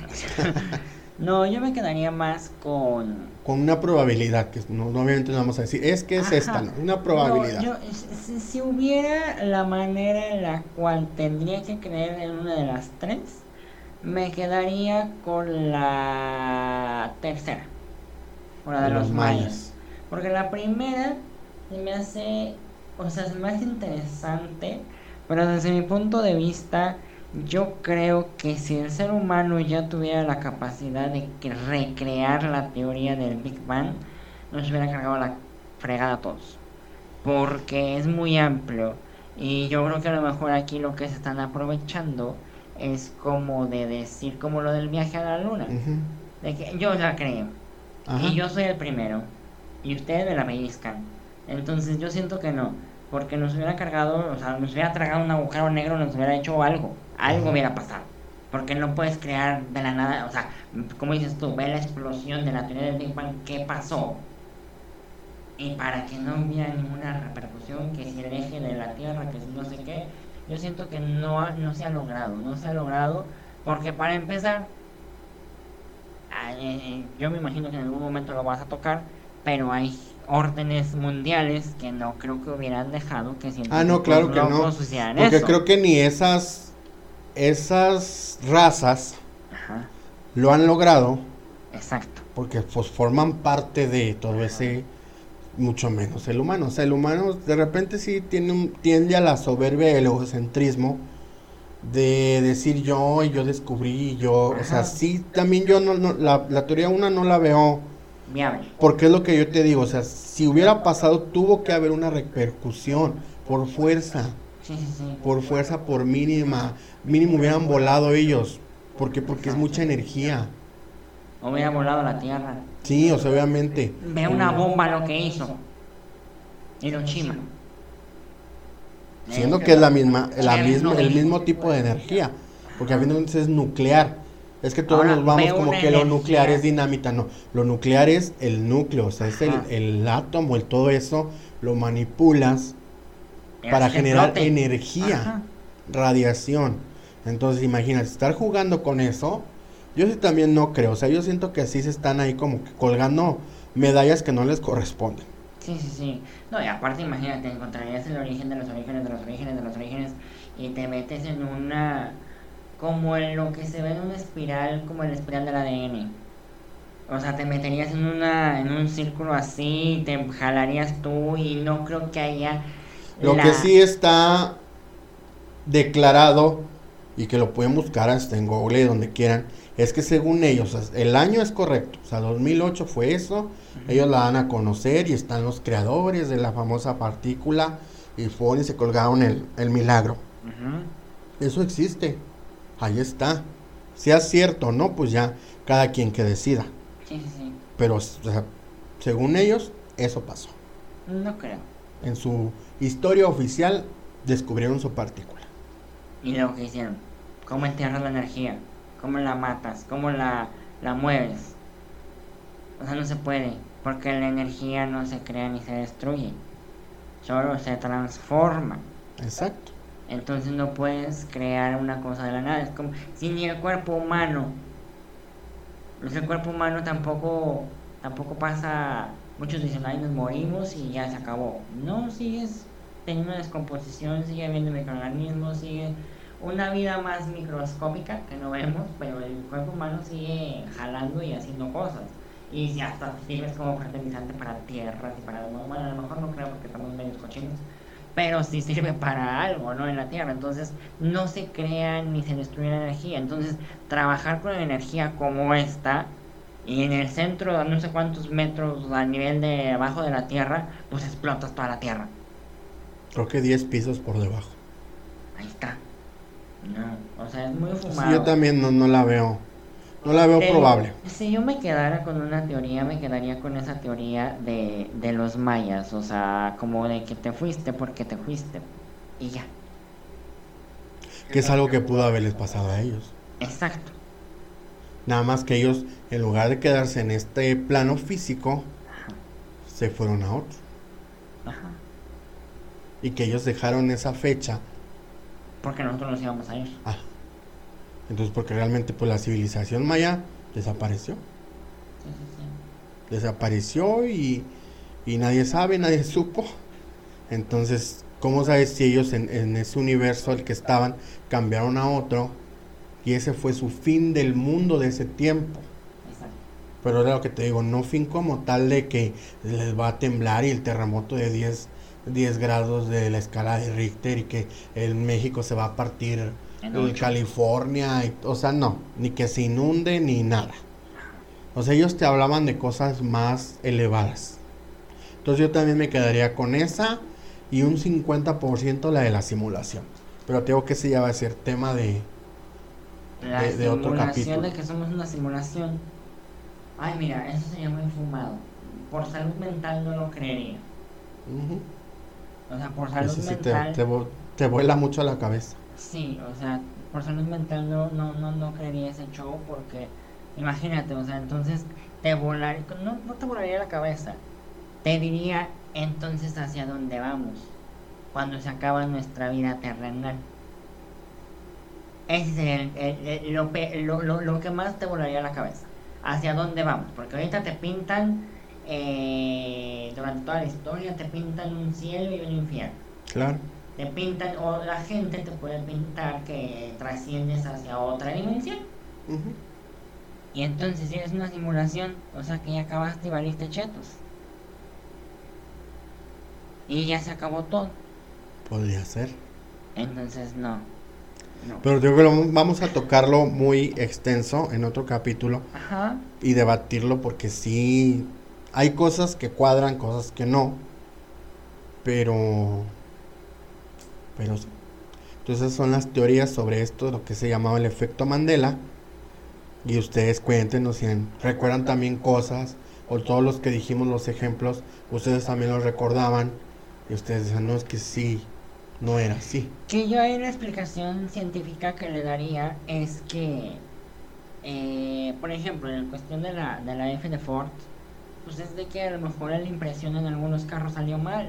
(laughs) no, yo me quedaría más con. Con una probabilidad, que no, no, obviamente no vamos a decir, es que es Ajá. esta, ¿no? Una probabilidad. No, yo, si, si hubiera la manera en la cual tendría que creer en una de las tres, Me quedaría con la tercera. Con la de los, mayas. Porque la primera me hace, o sea, se me hace interesante, pero desde mi punto de vista, yo creo que si el ser humano ya tuviera la capacidad de recrear la teoría del Big Bang, nos hubiera cargado la fregada a todos. Porque es muy amplio. Y yo creo que a lo mejor aquí lo que se están aprovechando es como de decir como lo del viaje a la luna. De que yo la creo. Y yo soy el primero. Y ustedes me la pellizcan. Entonces yo siento que no. Porque nos hubiera cargado, o sea, nos hubiera tragado un agujero negro, nos hubiera hecho algo. Algo hubiera pasado. Porque no puedes crear de la nada, o sea, como dices tú, ve la explosión de la teoría del Big Bang, ¿qué pasó? Y para que no hubiera ninguna repercusión, que si el eje de la Tierra, que si no sé qué, yo siento que no, no se ha logrado, no se ha logrado, porque para empezar, eh, eh, yo me imagino que en algún momento lo vas a tocar, pero hay órdenes mundiales que no creo que hubieran dejado que Ah, no, claro que no. Porque creo que ni esas esas razas lo han logrado. Exacto. Porque pues forman parte de todo ese mucho menos el humano. O sea, el humano de repente sí tiene un, tiende a la soberbia y el egocentrismo de decir yo y yo descubrí yo. O sea, sí, también yo no, no la, la, teoría una no la veo. Porque es lo que yo te digo, o sea, si hubiera pasado tuvo que haber una repercusión por fuerza. Por fuerza, por mínima. Mínimo hubieran volado ellos. porque Porque es mucha energía. O hubiera volado la Tierra. Sí, o sea, obviamente. Ve una bomba lo que hizo. Hiroshima. Siendo que es la misma, la misma, el mismo tipo de energía. Porque a fin de es nuclear. Es que todos nos vamos como que lo nuclear es dinamita. No, lo nuclear es el núcleo, o sea, es el, el, átomo, el todo eso, lo manipulas para generar energía, radiación. Entonces, imagínate, estar jugando con eso yo sí también no creo, o sea, yo siento que así se están ahí como que colgando medallas que no les corresponden. Sí, sí, sí. No, y aparte imagínate, encontrarías el origen de los orígenes, de los orígenes, de los orígenes, y te metes en una... como en lo que se ve en una espiral, como el espiral del ADN. O sea, te meterías en una en un círculo así, te jalarías tú y no creo que haya... Lo que sí está declarado y que lo pueden buscar hasta en Google, donde quieran, es que según ellos, el año es correcto, o sea, 2008 fue eso, ellos la van a conocer y están los creadores de la famosa partícula y fueron y se colgaron el, milagro. Eso existe, ahí está. Sea cierto o no, pues ya cada quien que decida. Sí, sí, Pero, según ellos, eso pasó. No creo. En su historia oficial descubrieron su partícula. Y lo que hicieron, ¿cómo enterrar la energía? ¿Cómo la matas? ¿Cómo la, la mueves? O sea, no se puede, porque la energía no se crea ni se destruye, solo se transforma. Exacto. Entonces no puedes crear una cosa de la nada. Es como si ni el cuerpo humano, pues el cuerpo humano tampoco, tampoco pasa, muchos dicen, morimos y ya se acabó. No, sigues teniendo descomposición, sigue habiendo microorganismos, sigue una vida más microscópica que no vemos, pero el cuerpo humano sigue jalando y haciendo cosas. Y si hasta sirves como fertilizante para tierras y para... Bueno, a lo mejor no creo porque estamos medios cochinos, pero sí sirve para algo, ¿no? En la Tierra. Entonces, no se crea ni se destruye la energía. Entonces, trabajar con energía como esta, y en el centro, no sé cuántos metros a nivel de abajo de la Tierra, pues explotas toda la Tierra. Creo que 10 pisos por debajo. Ahí está. No, o sea, es muy fumado. yo también no, no la veo. No la veo probable. Si yo me quedara con una teoría, me quedaría con esa teoría de, de los mayas. O sea, como de que te fuiste porque te fuiste. Y ya. Que es algo que pudo haberles pasado a ellos. Exacto. Nada más que ellos, en lugar de quedarse en este plano físico, se fueron a otro. Ajá. Y que ellos dejaron esa fecha porque nosotros nos íbamos a ir. Ah. Entonces, porque realmente pues la civilización maya desapareció. Sí, sí, sí. Desapareció y, y nadie sabe, nadie (laughs) supo. Entonces, ¿cómo sabes si ellos en, ese universo al que estaban cambiaron a otro? y ese fue su fin del mundo de ese tiempo. Exacto. Pero era lo que te digo, no fin como tal de que les va a temblar y el terremoto de 10, 10 grados de la escala de Richter y que el México se va a partir En. California, y- o sea, no, ni que se inunde ni nada. O sea, ellos te hablaban de cosas más elevadas. Entonces yo también me quedaría con esa y un 50% la de la simulación. Pero tengo que ese ya va a ser tema de... La de- de otro simulación capítulo. de que somos una simulación. Ay, mira, eso sería muy fumado. Por salud mental no lo creería. O sea, por salud sí te, mental. te vu- te vuela mucho a la cabeza. Sí, o sea, por salud mental no, no, no, creería ese show porque, imagínate, o sea, entonces te volaría, no, no te volaría la cabeza, te diría entonces hacia dónde vamos cuando se acaba nuestra vida terrenal. Ese sería el- lo, lo, lo- lo que más te volaría la cabeza. ¿Hacia dónde vamos? Porque ahorita te pintan, eh, durante toda la historia, te pintan un cielo y un infierno Claro. Te pintan o la gente te puede pintar que trasciendes hacia otra dimensión. Y entonces si eres una simulación o sea que ya acabaste y valiste chetos. Y ya se acabó todo. Podría ser. entonces no. No. Pero yo creo que vamos a tocarlo muy extenso en otro capítulo ajá. y debatirlo porque sí hay cosas que cuadran, cosas que no. Pero pero. Entonces son las teorías sobre esto, lo que se llamaba el efecto Mandela. Y ustedes cuéntenos si recuerdan también cosas o todos los que dijimos los ejemplos, ustedes también los recordaban y ustedes decían, no es que sí, no era así. que yo ahí la explicación científica que le daría es que eh, por ejemplo en cuestión de la de la F de Ford pues es de que a lo mejor la impresión en algunos carros salió mal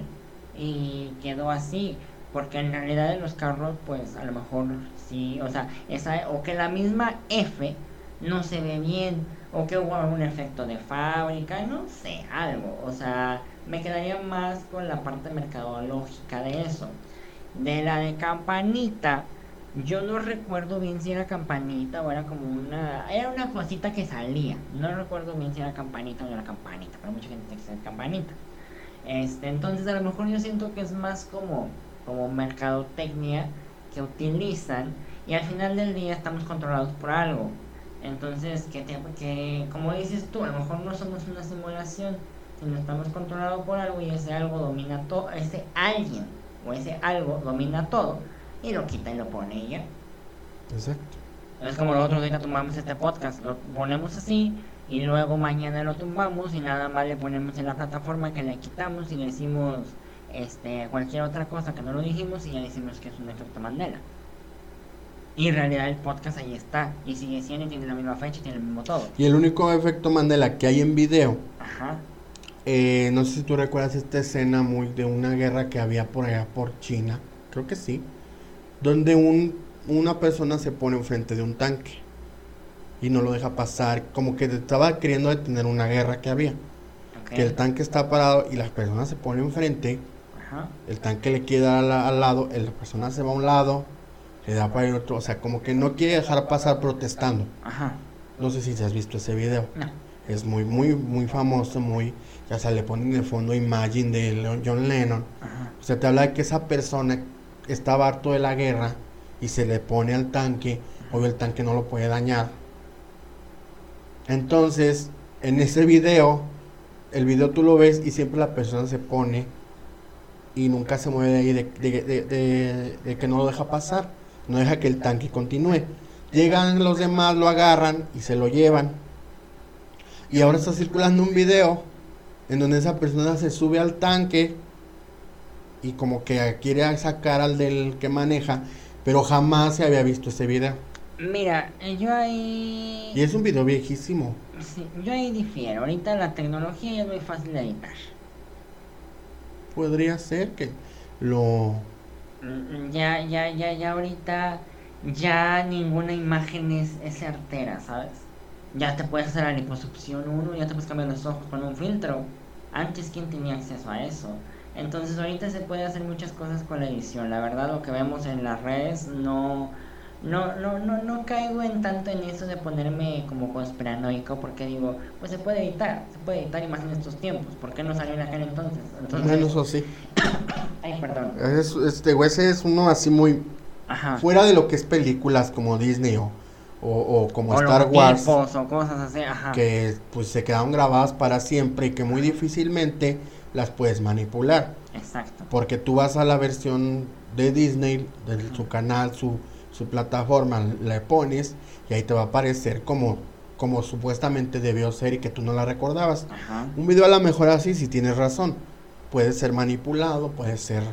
y quedó así porque en realidad en los carros pues a lo mejor sí o sea esa o que la misma F no se ve bien o que hubo algún efecto de fábrica no sé algo o sea me quedaría más con la parte mercadológica de eso. De la de campanita yo no recuerdo bien si era campanita o era como una era una cosita que salía. No recuerdo bien si era campanita o no era campanita pero mucha gente dice campanita. Este entonces a lo mejor yo siento que es más como como mercadotecnia que utilizan y al final del día estamos controlados por algo entonces que, te- que como dices tú a lo mejor no somos una simulación sino estamos controlados por algo y ese algo domina todo ese alguien o ese algo domina todo y lo quita y lo pone ya Exacto. es como nosotros ahorita tumbamos este podcast, lo ponemos así y luego mañana lo tumbamos y nada más le ponemos en la plataforma que le quitamos y le decimos este cualquier otra cosa que no lo dijimos y ya decimos que es un efecto Mandela. Y en realidad el podcast ahí está y sigue siendo y tiene la misma fecha y tiene el mismo todo. Y el único efecto Mandela que hay en video Ajá. Eh, no sé si tú recuerdas esta escena muy de una guerra que había por allá por China, creo que sí, donde un, una persona se pone enfrente de un tanque y no lo deja pasar, como que estaba queriendo detener una guerra que había, ok. que el tanque está parado y la persona se pone enfrente, Ajá. el tanque le quiere dar al, al lado, el- la persona se va a un lado, le da para ir otro, o sea, como que no quiere dejar pasar protestando. Ajá. No sé si se has visto ese video. No. Es muy, muy, muy famoso, muy, ya se le ponen de fondo Imagine de John Lennon. Ajá. O sea, te habla de que esa persona estaba harto de la guerra y se le pone al tanque, obvio el tanque no lo puede dañar. Entonces, en ese video, el video tú lo ves y siempre la persona se pone y nunca se mueve de ahí, de, de- de- de- de que no lo deja pasar, no deja que el tanque continúe. Llegan los demás, lo agarran y se lo llevan. Y ahora está circulando un video en donde esa persona se sube al tanque y como que quiere sacar al del que maneja, pero jamás se había visto ese video. Mira, yo ahí... Y es un video viejísimo. Sí, yo ahí difiero. Ahorita la tecnología ya es muy fácil de editar. Podría ser que lo... Mm, Ya, ya, ya, ya ahorita ya ninguna imagen es, es certera, ¿sabes? Ya te puedes hacer la liposucción uno, ya te puedes cambiar los ojos con un filtro. Antes, ¿quién tenía acceso a eso? Entonces ahorita se puede hacer muchas cosas con la edición. La verdad lo que vemos en las redes no, no, no, no, no caigo en tanto en eso de ponerme como conspiranoico porque digo, pues se puede evitar, se puede evitar y más en estos tiempos, ¿por qué no salió en aquel entonces? entonces Bueno, eso sí. (coughs) Ay, perdón. Es, este, güey, ese es uno así muy Ajá. fuera de lo que es películas como Disney o, o, o como O Star Wars, logotipos o cosas así, ajá. que pues se quedaron grabadas para siempre y que muy difícilmente las puedes manipular. Exacto. Porque tú vas a la versión de Disney, de su canal, su, su plataforma, le pones y ahí te va a aparecer como, como supuestamente debió ser y que tú no la recordabas. Ajá. Un video a lo mejor así, si tienes razón, puede ser manipulado, puede ser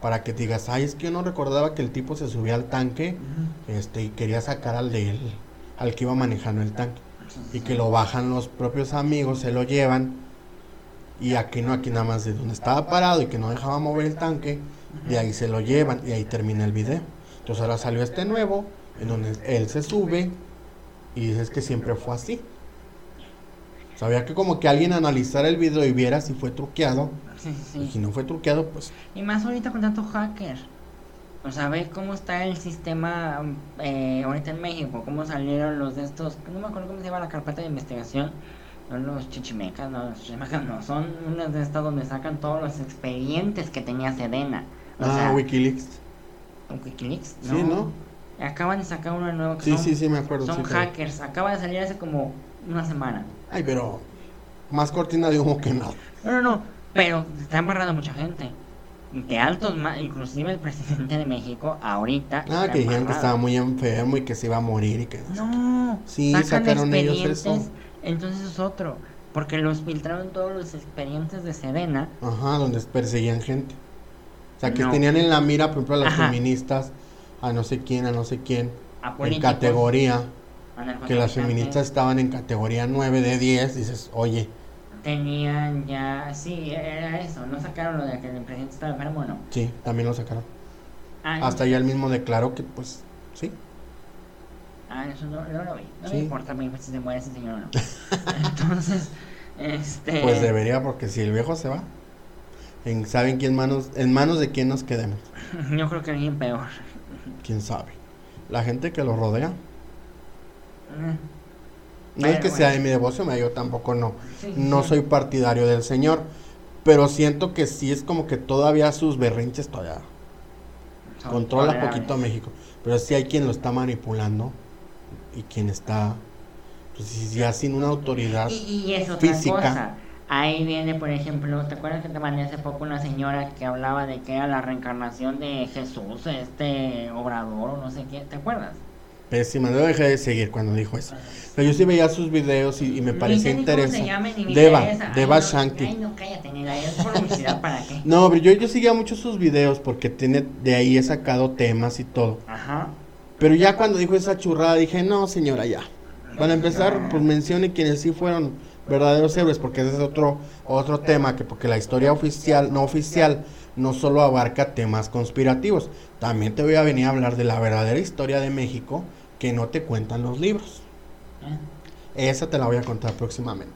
para que digas, ay, es que yo no recordaba que el tipo se subía al tanque este, y quería sacar al de él, al que iba manejando el tanque. Y que lo bajan los propios amigos, se lo llevan. Y aquí no, aquí nada más de donde estaba parado y que no dejaba mover el tanque, de ahí se lo llevan y ahí termina el video. Entonces ahora salió este nuevo, en donde él se sube y dices que siempre fue así. Sabía que como que alguien analizara el video y viera si fue truqueado. Sí, sí, Y si no fue truqueado, pues Y más ahorita con tanto hacker. O sea, ve cómo está el sistema eh, ahorita en México, cómo salieron los de estos, no me acuerdo cómo se llama la carpeta de investigación, no los chichimecas, no, los chichimecas no, son unas de estas donde sacan todos los expedientes que tenía Sedena. O ah, sea, Wikileaks. ¿Con Wikileaks? Sí, ¿no? Acaban de sacar uno nuevo que Sí, son, sí, sí, me acuerdo. son sí, hackers, acaba de salir hace como una semana. Ay, pero más cortina de humo que nada. No, no, no, pero está embarrando mucha gente. De altos, inclusive el presidente de México, ahorita. Ah, que dijeron que estaba muy enfermo y que se iba a morir y que... No, Sí, sacaron ellos eso. Entonces es otro. Porque los filtraron todos los expedientes de Sedena. Ajá, donde perseguían gente. O sea, que No. tenían en la mira, por ejemplo, a las Ajá. feministas, a no sé quién, a no sé quién, en categoría, que las feministas estaban en categoría 9 de 10, dices, oye, Tenían ya. Sí, era eso. No sacaron lo de que el presidente estaba enfermo, no. sí, también lo sacaron. Ah, Hasta ya él mismo declaró que, pues, sí. Ah, eso no, no lo vi. No Sí. me importa mí si se muere ese señor o no. (laughs) Entonces, (laughs) este. Pues debería, porque si el viejo se va, en, ¿saben quién manos, en manos de quién nos quedemos? Yo creo que alguien peor. ¿Quién sabe? La gente que lo rodea. Eh, No es que sea de mi devoción, yo tampoco no. sí, No sí. soy partidario del Señor. Pero siento que sí es como que todavía sus berrinches todavía Son controla tolerables. poquito a México. Pero sí hay quien lo está manipulando y quien está, pues ya sin una autoridad. Y, y es otra física. cosa. Ahí viene, por ejemplo, ¿te acuerdas que te mandé hace poco una señora que hablaba de que era la reencarnación de Jesús, este obrador o no sé qué? ¿Te acuerdas? Pésima, yo dejé de seguir cuando dijo eso. Pero yo sí veía sus videos y, y me parecía interesante. Deva, interesa. Ay, Deva no, Shanti. Ay, no, cállate, ni la es publicidad, ¿para qué? No, pero yo, yo seguía mucho sus videos porque tiene, de ahí he sacado temas y todo. Ajá. Pero ya cuando dijo esa churrada dije, no señora, ya. Para empezar, pues mencione quienes sí fueron verdaderos héroes, porque ese es otro, otro tema, que porque la historia oficial, no oficial, no solo abarca temas conspirativos. También te voy a venir a hablar de la verdadera historia de México que no te cuentan los libros. ¿Eh? Esa te la voy a contar próximamente.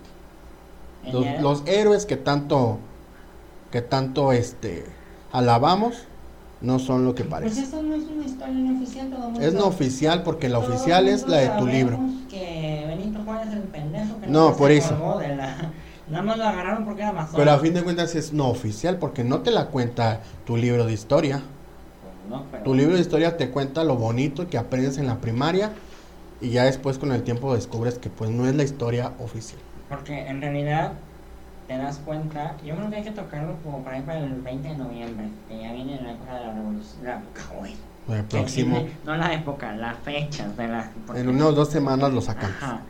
¿El Los, los héroes que tanto, que tanto este alabamos, no son lo que Pues parece. eso no es una historia no oficial, todo Es no oficial porque la oficial es la de tu libro. sabemos que Benito Juárez es el pendejo que No, por eso. colgó de la- Nada más lo agarraron porque era masón. Pero a fin de cuentas es no oficial porque no te la cuenta tu libro de historia. No, pero- Tu libro de historia te cuenta lo bonito que aprendes en la primaria y ya después con el tiempo descubres que pues no es la historia oficial. Porque en realidad te das cuenta, yo creo que hay que tocarlo como para para el 20 de noviembre, que ya viene la época de la revolución, la época, güey. El próximo, viene- no la época, las fechas de la... porque- en unas dos semanas lo sacamos. Ajá.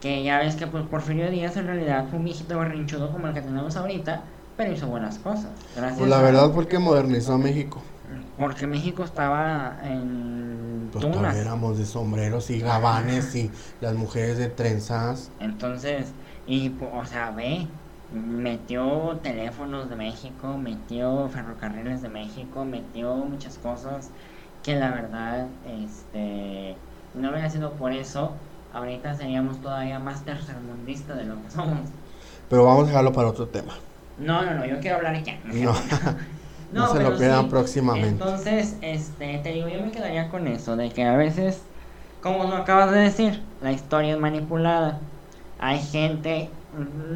Que ya ves que pues Porfirio Díaz en realidad fue un viejito berrinchudo como el que tenemos ahorita, pero hizo buenas cosas. Gracias Pues la verdad fue que modernizó a México. Porque México estaba en Pues tunas. éramos de sombreros y gabanes y las mujeres de trenzas. Entonces, y po- o sea, ve, metió teléfonos de México, metió ferrocarriles de México, metió muchas cosas que la verdad, este, no hubiera sido por eso, ahorita seríamos todavía más tercermundistas de lo que somos. Pero vamos a dejarlo para otro tema. No, no, no, yo quiero hablar ya. No. (laughs) No, se pero lo pierdan sí. próximamente. Entonces, este, te digo, yo me quedaría con eso, de que a veces, como lo acabas de decir, la historia es manipulada. Hay gente,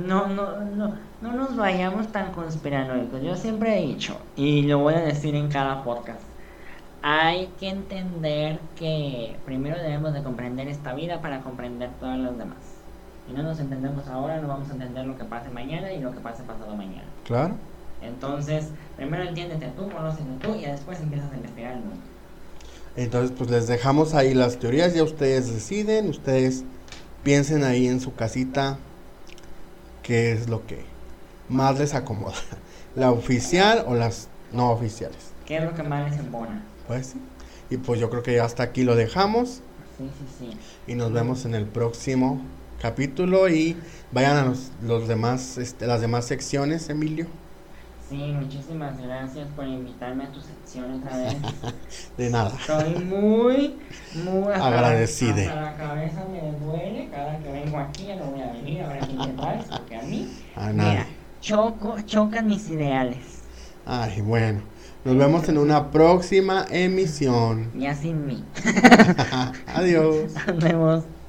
no, no, no, no nos vayamos tan conspiranoicos. Yo siempre he dicho, y lo voy a decir en cada podcast, hay que entender que primero debemos de comprender esta vida para comprender todas las demás. Si no nos entendemos ahora, no vamos a entender lo que pase mañana y lo que pase pasado mañana. Claro. Entonces, primero entiéndete tú, conócete tú y después empiezas a investigar el mundo. Entonces, pues les dejamos ahí las teorías, ya ustedes deciden, ustedes piensen ahí en su casita qué es lo que más les acomoda, (laughs) la oficial o las no oficiales. ¿Qué es lo que más les embona? Pues sí. Y pues yo creo que ya hasta aquí lo dejamos Sí, sí, sí. y nos vemos en el próximo capítulo y vayan a los, los demás, este, las demás secciones, Emilio. Sí, muchísimas gracias por invitarme a tu sección otra vez. (laughs) De nada. Estoy muy, muy Agradecide. Hasta la cabeza me duele cada que vengo aquí, ya no voy a venir a ver a quién te porque a mí, A mira, nada. choco, chocan mis ideales. Ay, bueno. Nos vemos en una próxima emisión. Ya sin mí. (laughs) Adiós. Nos vemos.